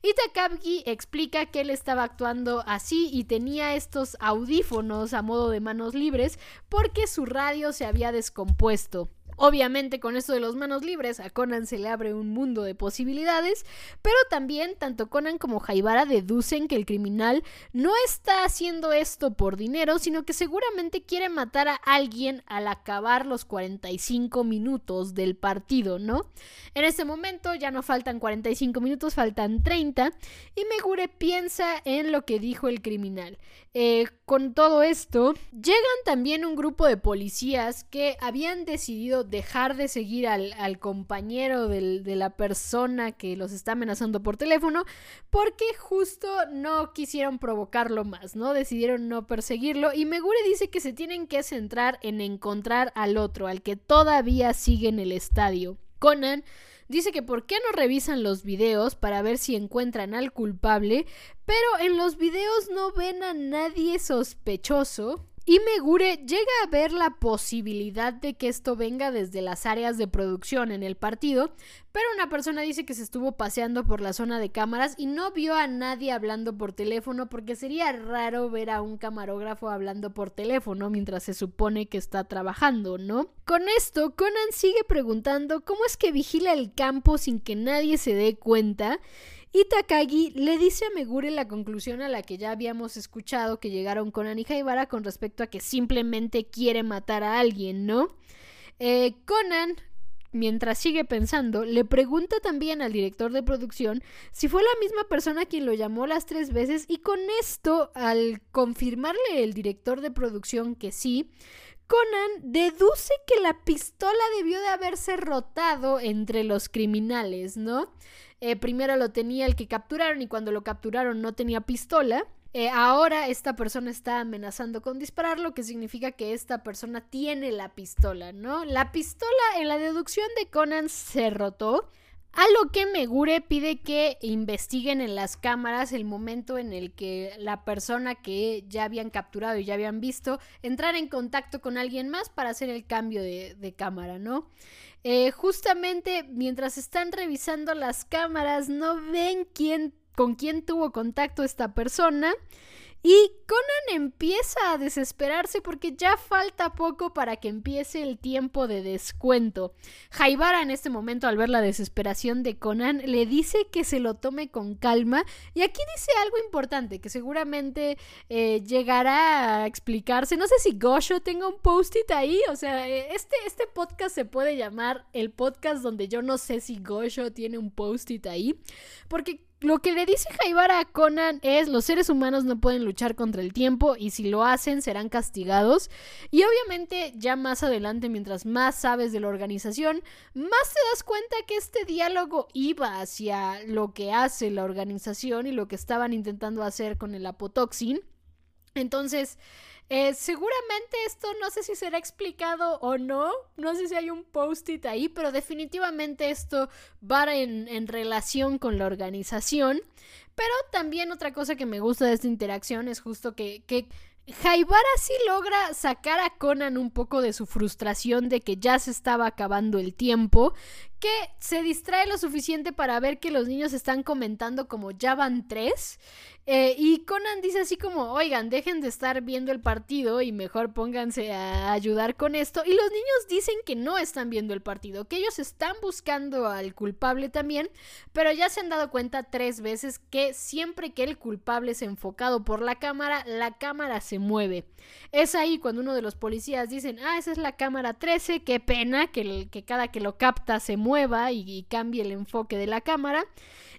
Y Takagi explica que él estaba actuando así y tenía estos audífonos a modo de manos libres porque su radio se había descompuesto. Obviamente con esto de los manos libres a Conan se le abre un mundo de posibilidades, pero también tanto Conan como Jaibara deducen que el criminal no está haciendo esto por dinero, sino que seguramente quiere matar a alguien al acabar los 45 minutos del partido, ¿no? En este momento ya no faltan 45 minutos, faltan 30 y Megure piensa en lo que dijo el criminal. Eh, con todo esto, llegan también un grupo de policías que habían decidido dejar de seguir al, compañero de la persona que los está amenazando por teléfono porque justo no quisieron provocarlo más, ¿no? Decidieron no perseguirlo y Megure dice que se tienen que centrar en encontrar al otro, al que todavía sigue en el estadio. Conan Dice que por qué no revisan los videos para ver si encuentran al culpable, pero en los videos no ven a nadie sospechoso y Megure llega a ver la posibilidad de que esto venga desde las áreas de producción en el partido, pero una persona dice que se estuvo paseando por la zona de cámaras y no vio a nadie hablando por teléfono porque sería raro ver a un camarógrafo hablando por teléfono mientras se supone que está trabajando, ¿no? Con esto, Conan sigue preguntando cómo es que vigila el campo sin que nadie se dé cuenta Y Takagi le dice a Megure la conclusión a la que ya habíamos escuchado que llegaron con Ani Haibara con respecto a que simplemente quiere matar a alguien, ¿no? Eh, Conan, mientras sigue pensando, le pregunta también al director de producción si fue la misma persona quien lo llamó las tres veces y con esto, al confirmarle el director de producción que sí, Conan deduce que la pistola debió de haberse rotado entre los criminales, ¿no? Eh, primero lo tenía el que capturaron y cuando lo capturaron no tenía pistola. Eh, ahora esta persona está amenazando con disparar, lo que significa que esta persona tiene la pistola, ¿no? La pistola en la deducción de Conan se rotó. A lo que Megure pide que investiguen en las cámaras el momento en el que la persona que ya habían capturado y ya habían visto entrar en contacto con alguien más para hacer el cambio de, cámara, ¿no? Eh, justamente mientras están revisando las cámaras no ven quién, con quién tuvo contacto esta persona y Conan empieza a desesperarse porque ya falta poco para que empiece el tiempo de descuento. Jaibara en este momento al ver la desesperación de Conan le dice que se lo tome con calma y aquí dice algo importante que seguramente eh, llegará a explicarse. No sé si Gosho tenga un post-it ahí, o sea, eh, este, este podcast se puede llamar el podcast donde yo no sé si Gosho tiene un post-it ahí porque lo que le dice Jaibara a Conan es los seres humanos no pueden luchar contra el tiempo y si lo hacen serán castigados. Y obviamente ya más adelante, mientras más sabes de la organización, más te das cuenta que este diálogo iba hacia lo que hace la organización y lo que estaban intentando hacer con el apotoxin. Entonces, eh, seguramente esto no sé si será explicado o no, no sé si hay un post-it ahí, pero definitivamente esto va en, en relación con la organización. Pero también otra cosa que me gusta de esta interacción es justo que, que Jaibara sí logra sacar a Conan un poco de su frustración de que ya se estaba acabando el tiempo, que se distrae lo suficiente para ver que los niños están comentando como ya van tres. Eh, y Conan dice así como, oigan, dejen de estar viendo el partido y mejor pónganse a ayudar con esto. Y los niños dicen que no están viendo el partido, que ellos están buscando al culpable también, pero ya se han dado cuenta tres veces que siempre que el culpable es enfocado por la cámara, la cámara se mueve. Es ahí cuando uno de los policías dicen, ah, esa es la cámara 13, qué pena que, que cada que lo capta se mueve y, cambie el enfoque de la cámara.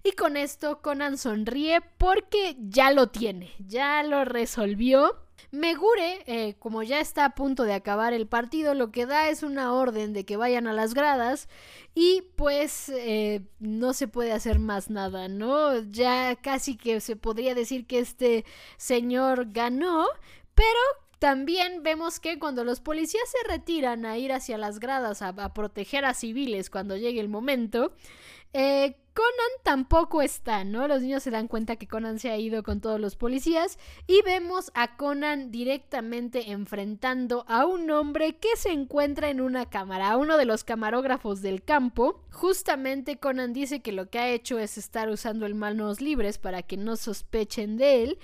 Y con esto Conan sonríe porque ya lo tiene, ya lo resolvió. Megure, eh, como ya está a punto de acabar el partido, lo que da es una orden de que vayan a las gradas y pues eh, no se puede hacer más nada, ¿no? Ya casi que se podría decir que este señor ganó, pero también vemos que cuando los policías se retiran a ir hacia las gradas a, proteger a civiles cuando llegue el momento, eh, Conan tampoco está, ¿no? Los niños se dan cuenta que Conan se ha ido con todos los policías y vemos a Conan directamente enfrentando a un hombre que se encuentra en una cámara, a uno de los camarógrafos del campo. Justamente Conan dice que lo que ha hecho es estar usando el manos libres para que no sospechen de él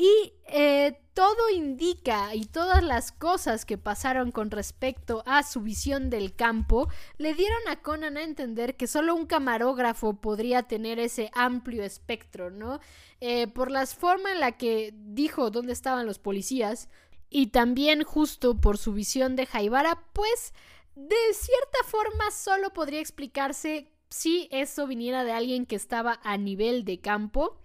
y eh, todo indica y todas las cosas que pasaron con respecto a su visión del campo le dieron a Conan a entender que solo un camarógrafo podría tener ese amplio espectro, ¿no? Eh, por la forma en la que dijo dónde estaban los policías y también justo por su visión de Jaibara, pues de cierta forma solo podría explicarse si eso viniera de alguien que estaba a nivel de campo.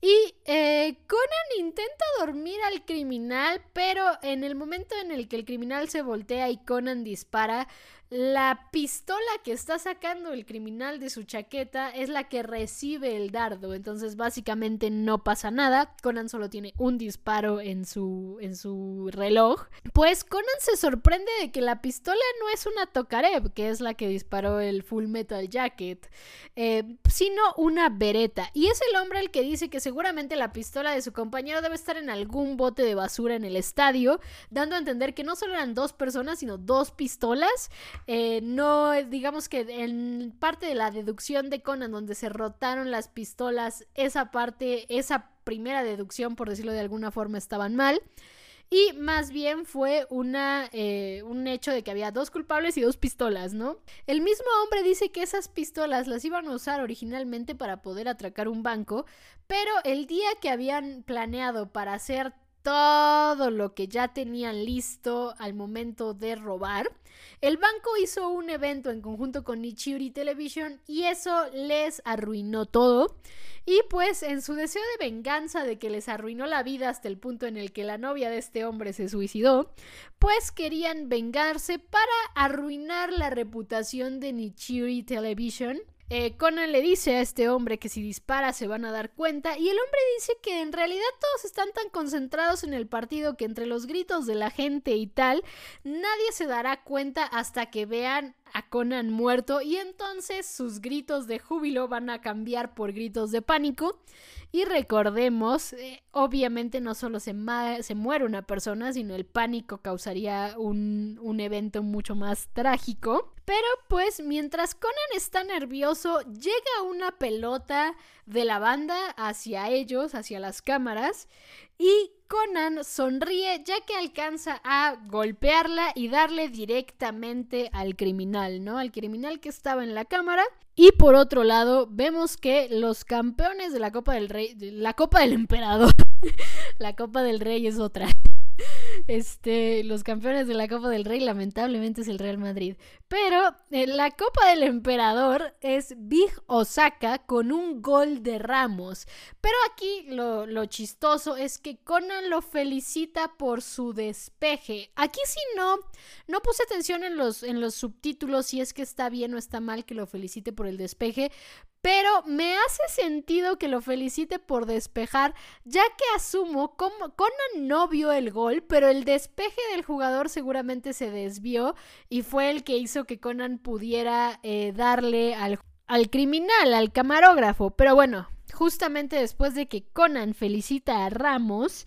Y eh, Conan intenta dormir al criminal, pero en el momento en el que el criminal se voltea y Conan dispara, la pistola que está sacando el criminal de su chaqueta es la que recibe el dardo, entonces básicamente no pasa nada. Conan solo tiene un disparo en su, en su reloj. Pues Conan se sorprende de que la pistola no es una Tokarev, que es la que disparó el Full Metal Jacket, eh, sino una Beretta. Y es el hombre el que dice que seguramente la pistola de su compañero debe estar en algún bote de basura en el estadio, dando a entender que no solo eran dos personas, sino dos pistolas. Eh, no, digamos que en parte de la deducción de Conan, donde se rotaron las pistolas, esa parte, esa primera deducción, por decirlo de alguna forma, estaban mal. y más bien fue una, eh, un hecho de que había dos culpables y dos pistolas, ¿no? El mismo hombre dice que esas pistolas las iban a usar originalmente para poder atracar un banco, pero el día que habían planeado para hacer todo lo que ya tenían listo al momento de robar. El banco hizo un evento en conjunto con Nichiuri Television y eso les arruinó todo. Y pues en su deseo de venganza de que les arruinó la vida hasta el punto en el que la novia de este hombre se suicidó, pues querían vengarse para arruinar la reputación de Nichiuri Television eh, Conan le dice a este hombre que si dispara se van a dar cuenta y el hombre dice que en realidad todos están tan concentrados en el partido que entre los gritos de la gente y tal, nadie se dará cuenta hasta que vean a Conan muerto y entonces sus gritos de júbilo van a cambiar por gritos de pánico. Y recordemos, eh, obviamente no solo se, se, muere una persona, sino el pánico causaría un, un evento mucho más trágico. Pero pues mientras Conan está nervioso, llega una pelota de la banda hacia ellos, hacia las cámaras, y Conan sonríe ya que alcanza a golpearla y darle directamente al criminal, ¿no? Al criminal que estaba en la cámara. Y por otro lado, vemos que los campeones de la Copa del Rey, la Copa del Emperador, la Copa del Rey es otra. Este, los campeones de la Copa del Rey lamentablemente es el Real Madrid. Pero eh, la Copa del Emperador es Big Osaka con un gol de Ramos. Pero aquí lo, lo chistoso es que Conan lo felicita por su despeje. Aquí sí no, no puse atención en los, en los subtítulos si es que está bien o está mal que lo felicite por el despeje. Pero me hace sentido que lo felicite por despejar, ya que asumo como Conan no vio el gol, pero el despeje del jugador seguramente se desvió y fue el que hizo que Conan pudiera eh, darle al, al criminal, al camarógrafo. Pero bueno, justamente después de que Conan felicita a Ramos,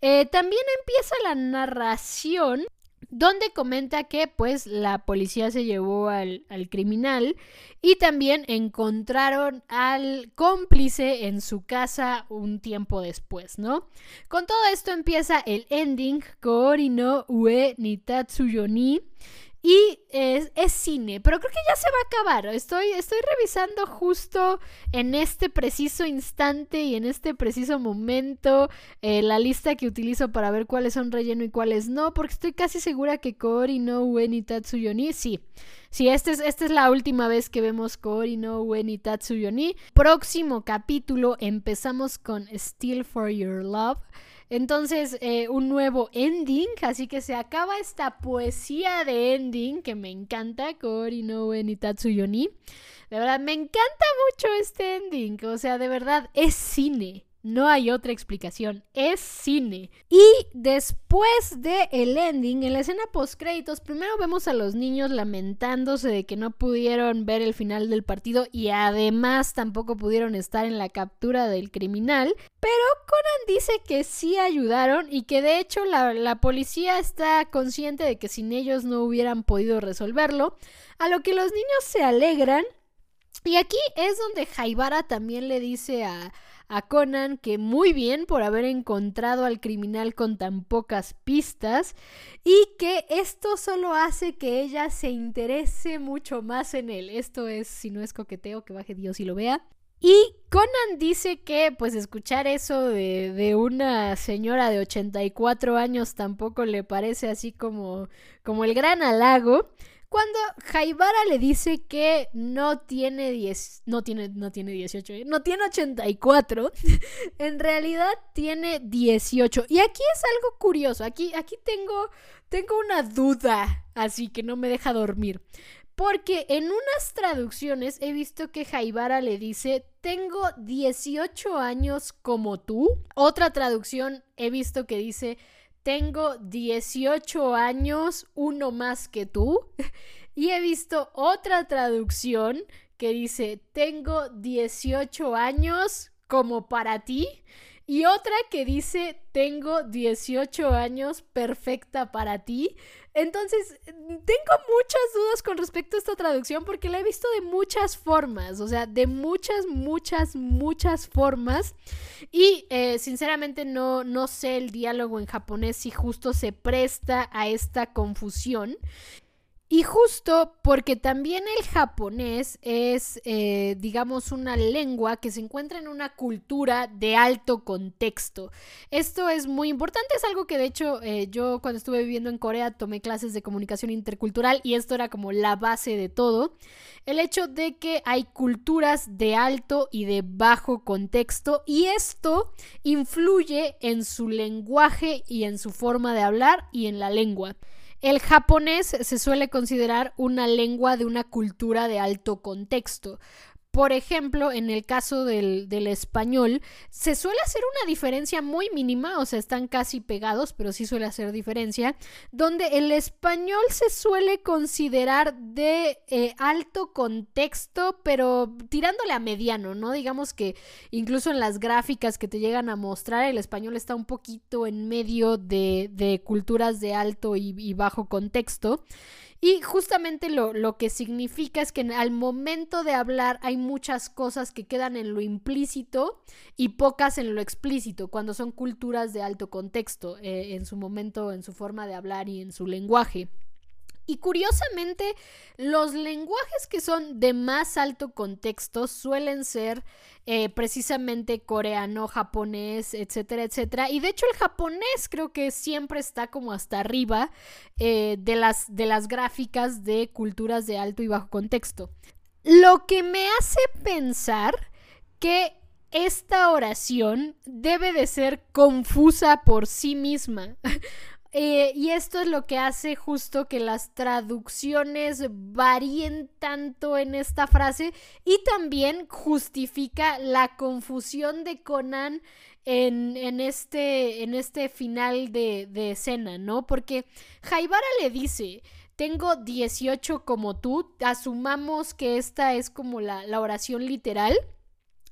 eh, también empieza la narración donde comenta que pues la policía se llevó al, al, criminal y también encontraron al cómplice en su casa un tiempo después, ¿no? Con todo esto empieza el ending Koori no Ue Nitatsuyoni y es, cine, pero creo que ya se va a acabar. Estoy, estoy revisando justo en este preciso instante y en este preciso momento eh, la lista que utilizo para ver cuáles son relleno y cuáles no, porque estoy casi segura que Kori no Ue ni Tatsuyoni, sí. Sí, esta es, esta es la última vez que vemos Kori no Ue ni Tatsuyoni. Próximo capítulo empezamos con Still for Your Love. Entonces, eh, un nuevo ending, así que se acaba esta poesía de ending que me encanta, Kori no ni Tatsuyoni. De verdad, me encanta mucho este ending, o sea, de verdad, es cine. No hay otra explicación, es cine. Y después de el ending, en la escena post créditos, primero vemos a los niños lamentándose de que no pudieron ver el final del partido y además tampoco pudieron estar en la captura del criminal. Pero Conan dice que sí ayudaron y que de hecho la, la policía está consciente de que sin ellos no hubieran podido resolverlo. A lo que los niños se alegran. Y aquí es donde Jaibara también le dice a a Conan que muy bien por haber encontrado al criminal con tan pocas pistas y que esto solo hace que ella se interese mucho más en él. Esto es, si no es coqueteo, que baje Dios y lo vea. Y Conan dice que pues escuchar eso de, de, una señora de 84 años tampoco le parece así como, como el gran halago. Cuando Jaibara le dice que no tiene 10, no tiene, no tiene 18, ¿eh? no tiene 84, en realidad tiene 18. Y aquí es algo curioso, aquí, aquí tengo, tengo una duda, así que no me deja dormir. Porque en unas traducciones he visto que Jaibara le dice, tengo 18 años como tú. Otra traducción he visto que dice, tengo 18 años, uno más que tú. Y he visto otra traducción que dice, tengo 18 años como para ti. Y otra que dice tengo 18 años perfecta para ti. Entonces, tengo muchas dudas con respecto a esta traducción porque la he visto de muchas formas, o sea, de muchas, muchas, muchas formas. Y eh, sinceramente no, no sé el diálogo en japonés si justo se presta a esta confusión. Y justo porque también el japonés es, eh, digamos, una lengua que se encuentra en una cultura de alto contexto. Esto es muy importante, es algo que de hecho eh, yo cuando estuve viviendo en Corea tomé clases de comunicación intercultural y esto era como la base de todo. El hecho de que hay culturas de alto y de bajo contexto y esto influye en su lenguaje y en su forma de hablar y en la lengua. El japonés se suele considerar una lengua de una cultura de alto contexto. Por ejemplo, en el caso del, español, se suele hacer una diferencia muy mínima, o sea, están casi pegados, pero sí suele hacer diferencia, donde el español se suele considerar de eh, alto contexto, pero tirándole a mediano, ¿no? Digamos que incluso en las gráficas que te llegan a mostrar, el español está un poquito en medio de, culturas de alto y bajo contexto. Y justamente lo, lo, que significa es que al momento de hablar hay muchas cosas que quedan en lo implícito y pocas en lo explícito, cuando son culturas de alto contexto, eh, en su momento, en su forma de hablar y en su lenguaje. Y curiosamente, los lenguajes que son de más alto contexto suelen ser eh, precisamente coreano, japonés, etcétera, etcétera. Y de hecho el japonés creo que siempre está como hasta arriba eh, de, las, de las gráficas de culturas de alto y bajo contexto. Lo que me hace pensar que esta oración debe de ser confusa por sí misma. Eh, y esto es lo que hace justo que las traducciones varíen tanto en esta frase y también justifica la confusión de Conan en, este, en este final de, escena, ¿no? Porque Jaibara le dice, tengo 18 como tú, asumamos que esta es como la, la oración literal.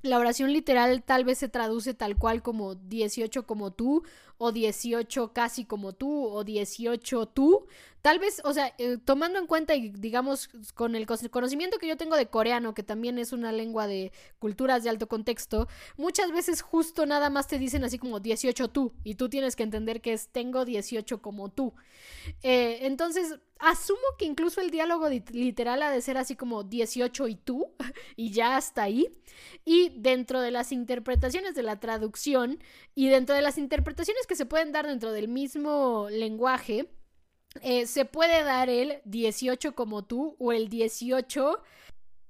La oración literal tal vez se traduce tal cual como 18 como tú o 18 casi como tú, o 18 tú. Tal vez, o sea, eh, tomando en cuenta y digamos con el conocimiento que yo tengo de coreano, que también es una lengua de culturas de alto contexto, muchas veces justo nada más te dicen así como 18 tú, y tú tienes que entender que es tengo 18 como tú. Eh, entonces, asumo que incluso el diálogo literal ha de ser así como 18 y tú, y ya hasta ahí. Y dentro de las interpretaciones de la traducción y dentro de las interpretaciones que se pueden dar dentro del mismo lenguaje, eh, se puede dar el 18 como tú o el 18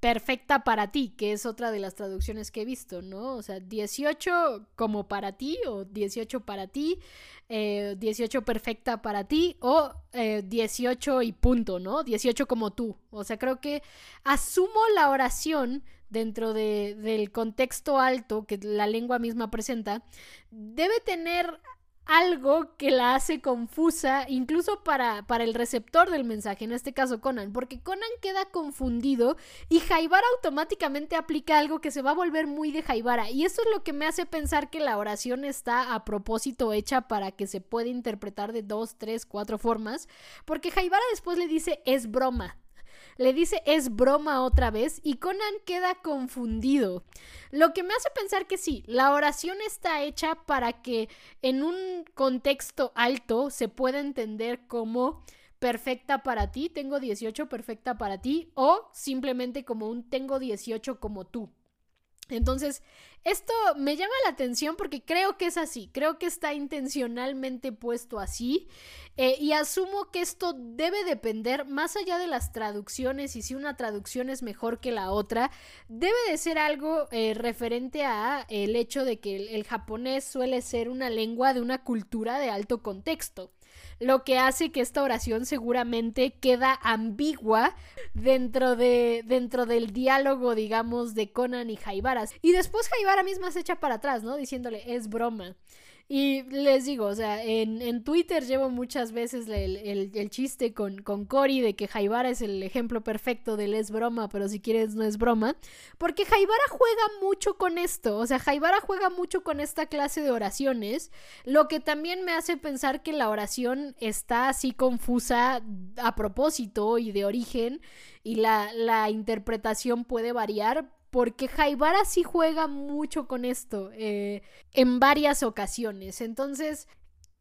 perfecta para ti, que es otra de las traducciones que he visto, ¿no? O sea, 18 como para ti o 18 para ti, 18 eh, perfecta para ti o 18 eh, y punto, ¿no? 18 como tú. O sea, creo que asumo la oración dentro de, del contexto alto que la lengua misma presenta, debe tener algo que la hace confusa, incluso para, para, el receptor del mensaje, en este caso Conan, porque Conan queda confundido y Jaibara automáticamente aplica algo que se va a volver muy de Jaibara. Y eso es lo que me hace pensar que la oración está a propósito hecha para que se pueda interpretar de dos, tres, cuatro formas, porque Jaibara después le dice es broma le dice es broma otra vez y Conan queda confundido. Lo que me hace pensar que sí, la oración está hecha para que en un contexto alto se pueda entender como perfecta para ti, tengo 18 perfecta para ti, o simplemente como un tengo 18 como tú. Entonces, esto me llama la atención porque creo que es así, creo que está intencionalmente puesto así eh, y asumo que esto debe depender más allá de las traducciones y si una traducción es mejor que la otra, debe de ser algo eh, referente a el hecho de que el japonés suele ser una lengua de una cultura de alto contexto lo que hace que esta oración seguramente queda ambigua dentro, de, dentro del diálogo, digamos, de Conan y Jaibara. Y después Jaibara misma se echa para atrás, ¿no? Diciéndole, es broma. Y les digo, o sea, en, Twitter llevo muchas veces el, chiste con, con Cory de que Jaibara es el ejemplo perfecto del es broma, pero si quieres no es broma. Porque Jaibara juega mucho con esto. O sea, Jaibara juega mucho con esta clase de oraciones. Lo que también me hace pensar que la oración está así confusa a propósito y de origen. Y la, la interpretación puede variar porque Jaibara sí juega mucho con esto eh, en varias ocasiones. Entonces,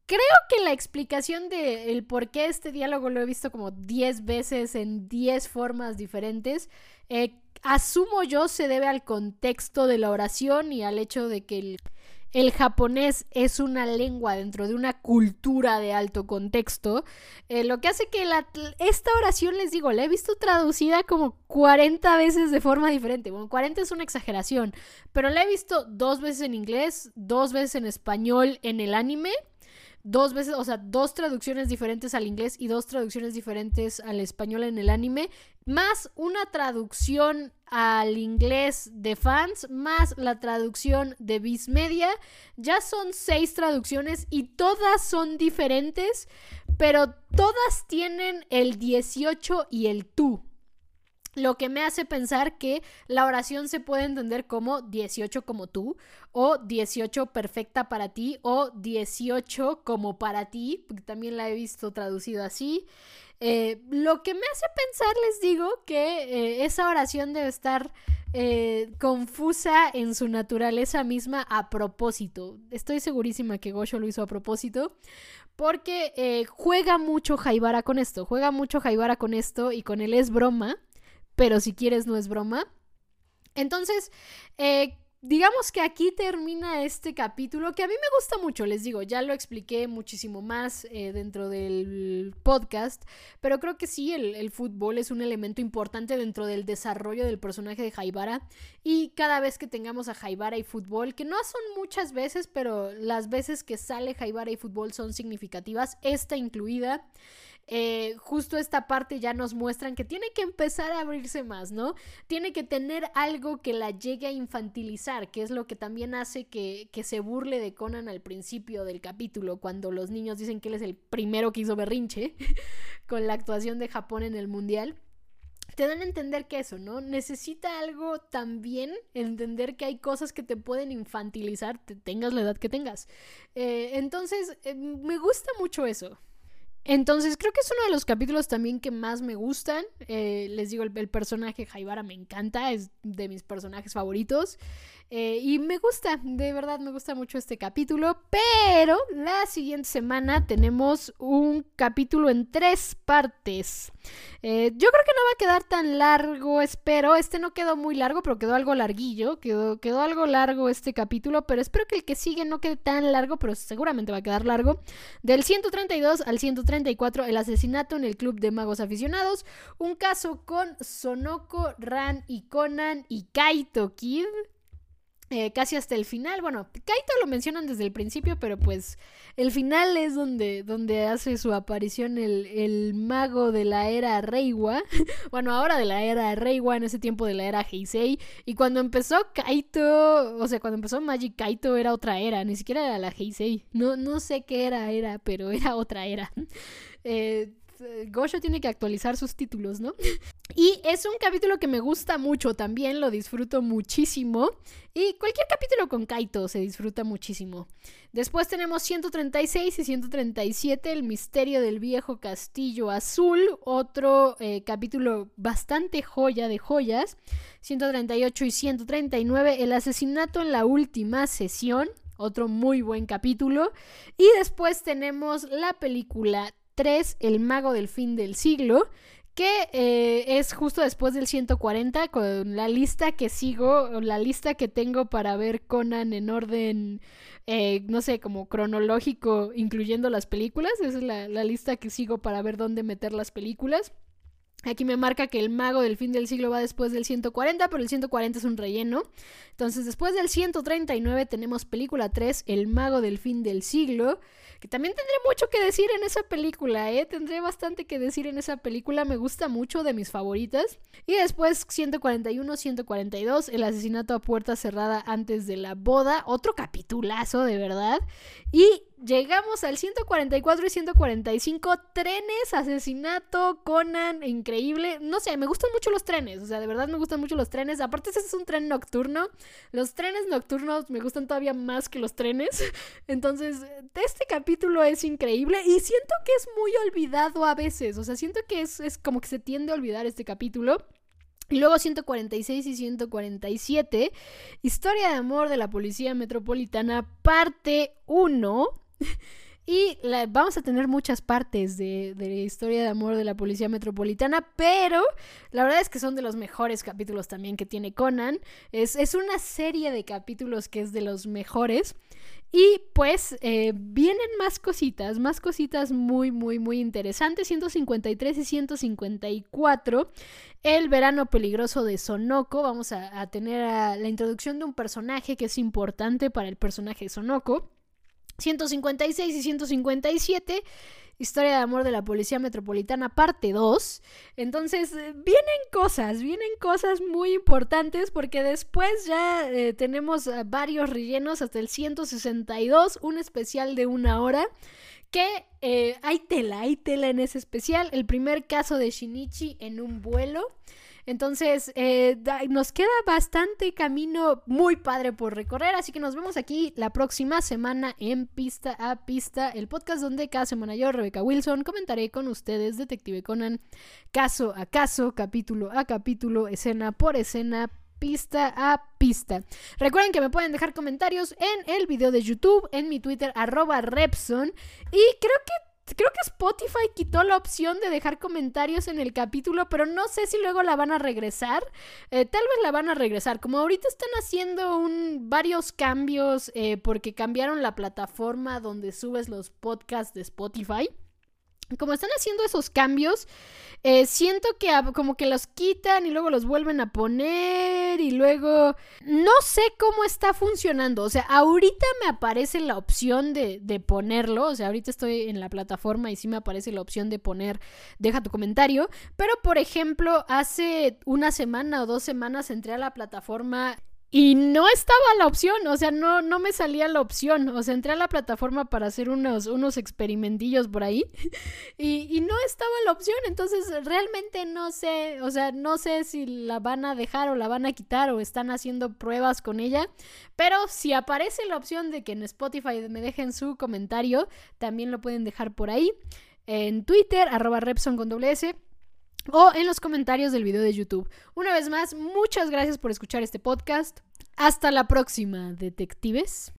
creo que la explicación de el por qué este diálogo lo he visto como 10 veces en 10 formas diferentes, eh, asumo yo se debe al contexto de la oración y al hecho de que el el japonés es una lengua dentro de una cultura de alto contexto, eh, lo que hace que esta oración, les digo, la he visto traducida como 40 veces de forma diferente. Bueno, 40 es una exageración, pero la he visto dos veces en inglés, dos veces en español en el anime dos veces, o sea, dos traducciones diferentes al inglés y dos traducciones diferentes al español en el anime, más una traducción al inglés de fans, más la traducción de Viz Media. Ya son seis traducciones y todas son diferentes, pero todas tienen el 18 y el tú. Lo que me hace pensar que la oración se puede entender como 18 como tú, o 18 perfecta para ti, o 18 como para ti, porque también la he visto traducido así. Eh, lo que me hace pensar, les digo, que eh, esa oración debe estar eh, confusa en su naturaleza misma a propósito. Estoy segurísima que Gosho lo hizo a propósito. Porque juega mucho Jaibara con esto, juega mucho Jaibara con esto y con él es broma pero si quieres no es broma. Entonces, eh, digamos que aquí termina este capítulo que a mí me gusta mucho, les digo, ya lo expliqué muchísimo más eh, dentro del podcast, pero creo que sí, el, fútbol es un elemento importante dentro del desarrollo del personaje de Jaibara y cada vez que tengamos a Jaibara y fútbol, que no son muchas veces, pero las veces que sale Jaibara y fútbol son significativas, esta incluida. Eh, justo esta parte ya nos muestran que tiene que empezar a abrirse más, ¿no? Tiene que tener algo que la llegue a infantilizar, que es lo que también hace que, que se burle de Conan al principio del capítulo, cuando los niños dicen que él es el primero que hizo berrinche con la actuación de Japón en el Mundial te dan a entender que eso, ¿no? Necesita algo también, entender que hay cosas que te pueden infantilizar, te tengas la edad que tengas. Eh, entonces, eh, me gusta mucho eso. Entonces creo que es uno de los capítulos también que más me gustan. Eh, les digo, el, personaje Jaibara me encanta, es de mis personajes favoritos. Eh, y me gusta, de verdad me gusta mucho este capítulo. Pero la siguiente semana tenemos un capítulo en tres partes. Eh, yo creo que no va a quedar tan largo, espero. Este no quedó muy largo, pero quedó algo larguillo. Quedó, quedó algo largo este capítulo, pero espero que el que sigue no quede tan largo, pero seguramente va a quedar largo. Del 132 al 134, el asesinato en el Club de Magos Aficionados. Un caso con Sonoko, Ran y Conan y Kaito Kid. Eh, casi hasta el final. Bueno, Kaito lo mencionan desde el principio, pero pues el final es donde, donde hace su aparición el, el mago de la era Reiwa. bueno, ahora de la era Reiwa, en ese tiempo de la era Heisei. Y cuando empezó Kaito, o sea, cuando empezó Magic Kaito era otra era, ni siquiera era la Heisei. No, no sé qué era, era, pero era otra era. eh, Gosho tiene que actualizar sus títulos, ¿no? Y es un capítulo que me gusta mucho también, lo disfruto muchísimo. Y cualquier capítulo con Kaito se disfruta muchísimo. Después tenemos 136 y 137, El misterio del viejo castillo azul, otro eh, capítulo bastante joya de joyas. 138 y 139, El asesinato en la última sesión, otro muy buen capítulo. Y después tenemos la película 3, El mago del fin del siglo, que eh, es justo después del 140 con la lista que sigo, la lista que tengo para ver Conan en orden, eh, no sé, como cronológico, incluyendo las películas. Esa es la, la lista que sigo para ver dónde meter las películas. Aquí me marca que el mago del fin del siglo va después del 140, pero el 140 es un relleno. Entonces, después del 139 tenemos película 3, El mago del fin del siglo, que también tendré mucho que decir en esa película, ¿eh? Tendré bastante que decir en esa película, me gusta mucho, de mis favoritas. Y después 141, 142, El asesinato a puerta cerrada antes de la boda, otro capitulazo, de verdad. Y Llegamos al 144 y 145, trenes, asesinato, Conan, increíble. No sé, me gustan mucho los trenes, o sea, de verdad me gustan mucho los trenes. Aparte, ese es un tren nocturno. Los trenes nocturnos me gustan todavía más que los trenes. Entonces, este capítulo es increíble y siento que es muy olvidado a veces. O sea, siento que es, es como que se tiende a olvidar este capítulo. Y luego 146 y 147, Historia de amor de la Policía Metropolitana, parte 1. Y vamos a tener muchas partes de, la historia de amor de la Policía Metropolitana, pero la verdad es que son de los mejores capítulos también que tiene Conan. Es, es una serie de capítulos que es de los mejores. Y pues eh, vienen más cositas, más cositas muy, muy, muy interesantes. 153 y 154. El verano peligroso de Sonoko. Vamos a, a tener la introducción de un personaje que es importante para el personaje de Sonoko. 156 y 157, Historia de amor de la Policía Metropolitana, parte 2. Entonces, eh, vienen cosas, vienen cosas muy importantes porque después ya eh, tenemos eh, varios rellenos hasta el 162, un especial de una hora. Que hay tela, hay tela en ese especial. El primer caso de Shinichi en un vuelo. Entonces, eh, nos queda bastante camino muy padre por recorrer, así que nos vemos aquí la próxima semana en Pista a Pista, el podcast donde cada semana yo, Rebeca Wilson, comentaré con ustedes Detective Conan caso a caso, capítulo a capítulo, escena por escena, pista a pista. Recuerden que me pueden dejar comentarios en el video de YouTube, en mi Twitter, arroba Repson. Y creo que Creo que Spotify quitó la opción de dejar comentarios en el capítulo, pero no sé si luego la van a regresar. Eh, tal vez la van a regresar. Como ahorita están haciendo un, varios cambios eh, porque cambiaron la plataforma donde subes los podcasts de Spotify como están haciendo esos cambios, eh, siento que como que los quitan y luego los vuelven a poner y luego no sé cómo está funcionando. O sea, ahorita me aparece la opción de, de, ponerlo. O sea, ahorita estoy en la plataforma y sí me aparece la opción de poner, deja tu comentario. Pero, por ejemplo, hace una semana o dos semanas entré a la plataforma y no estaba la opción, o sea, no, no me salía la opción. O sea, entré a la plataforma para hacer unos, unos experimentillos por ahí y, y, no estaba la opción. Entonces, realmente no sé, o sea, no sé si la van a dejar o la van a quitar o están haciendo pruebas con ella. Pero si aparece la opción de que en Spotify me dejen su comentario, también lo pueden dejar por ahí. En Twitter, arroba Repson con doble S o en los comentarios del video de YouTube. Una vez más, muchas gracias por escuchar este podcast. Hasta la próxima, detectives.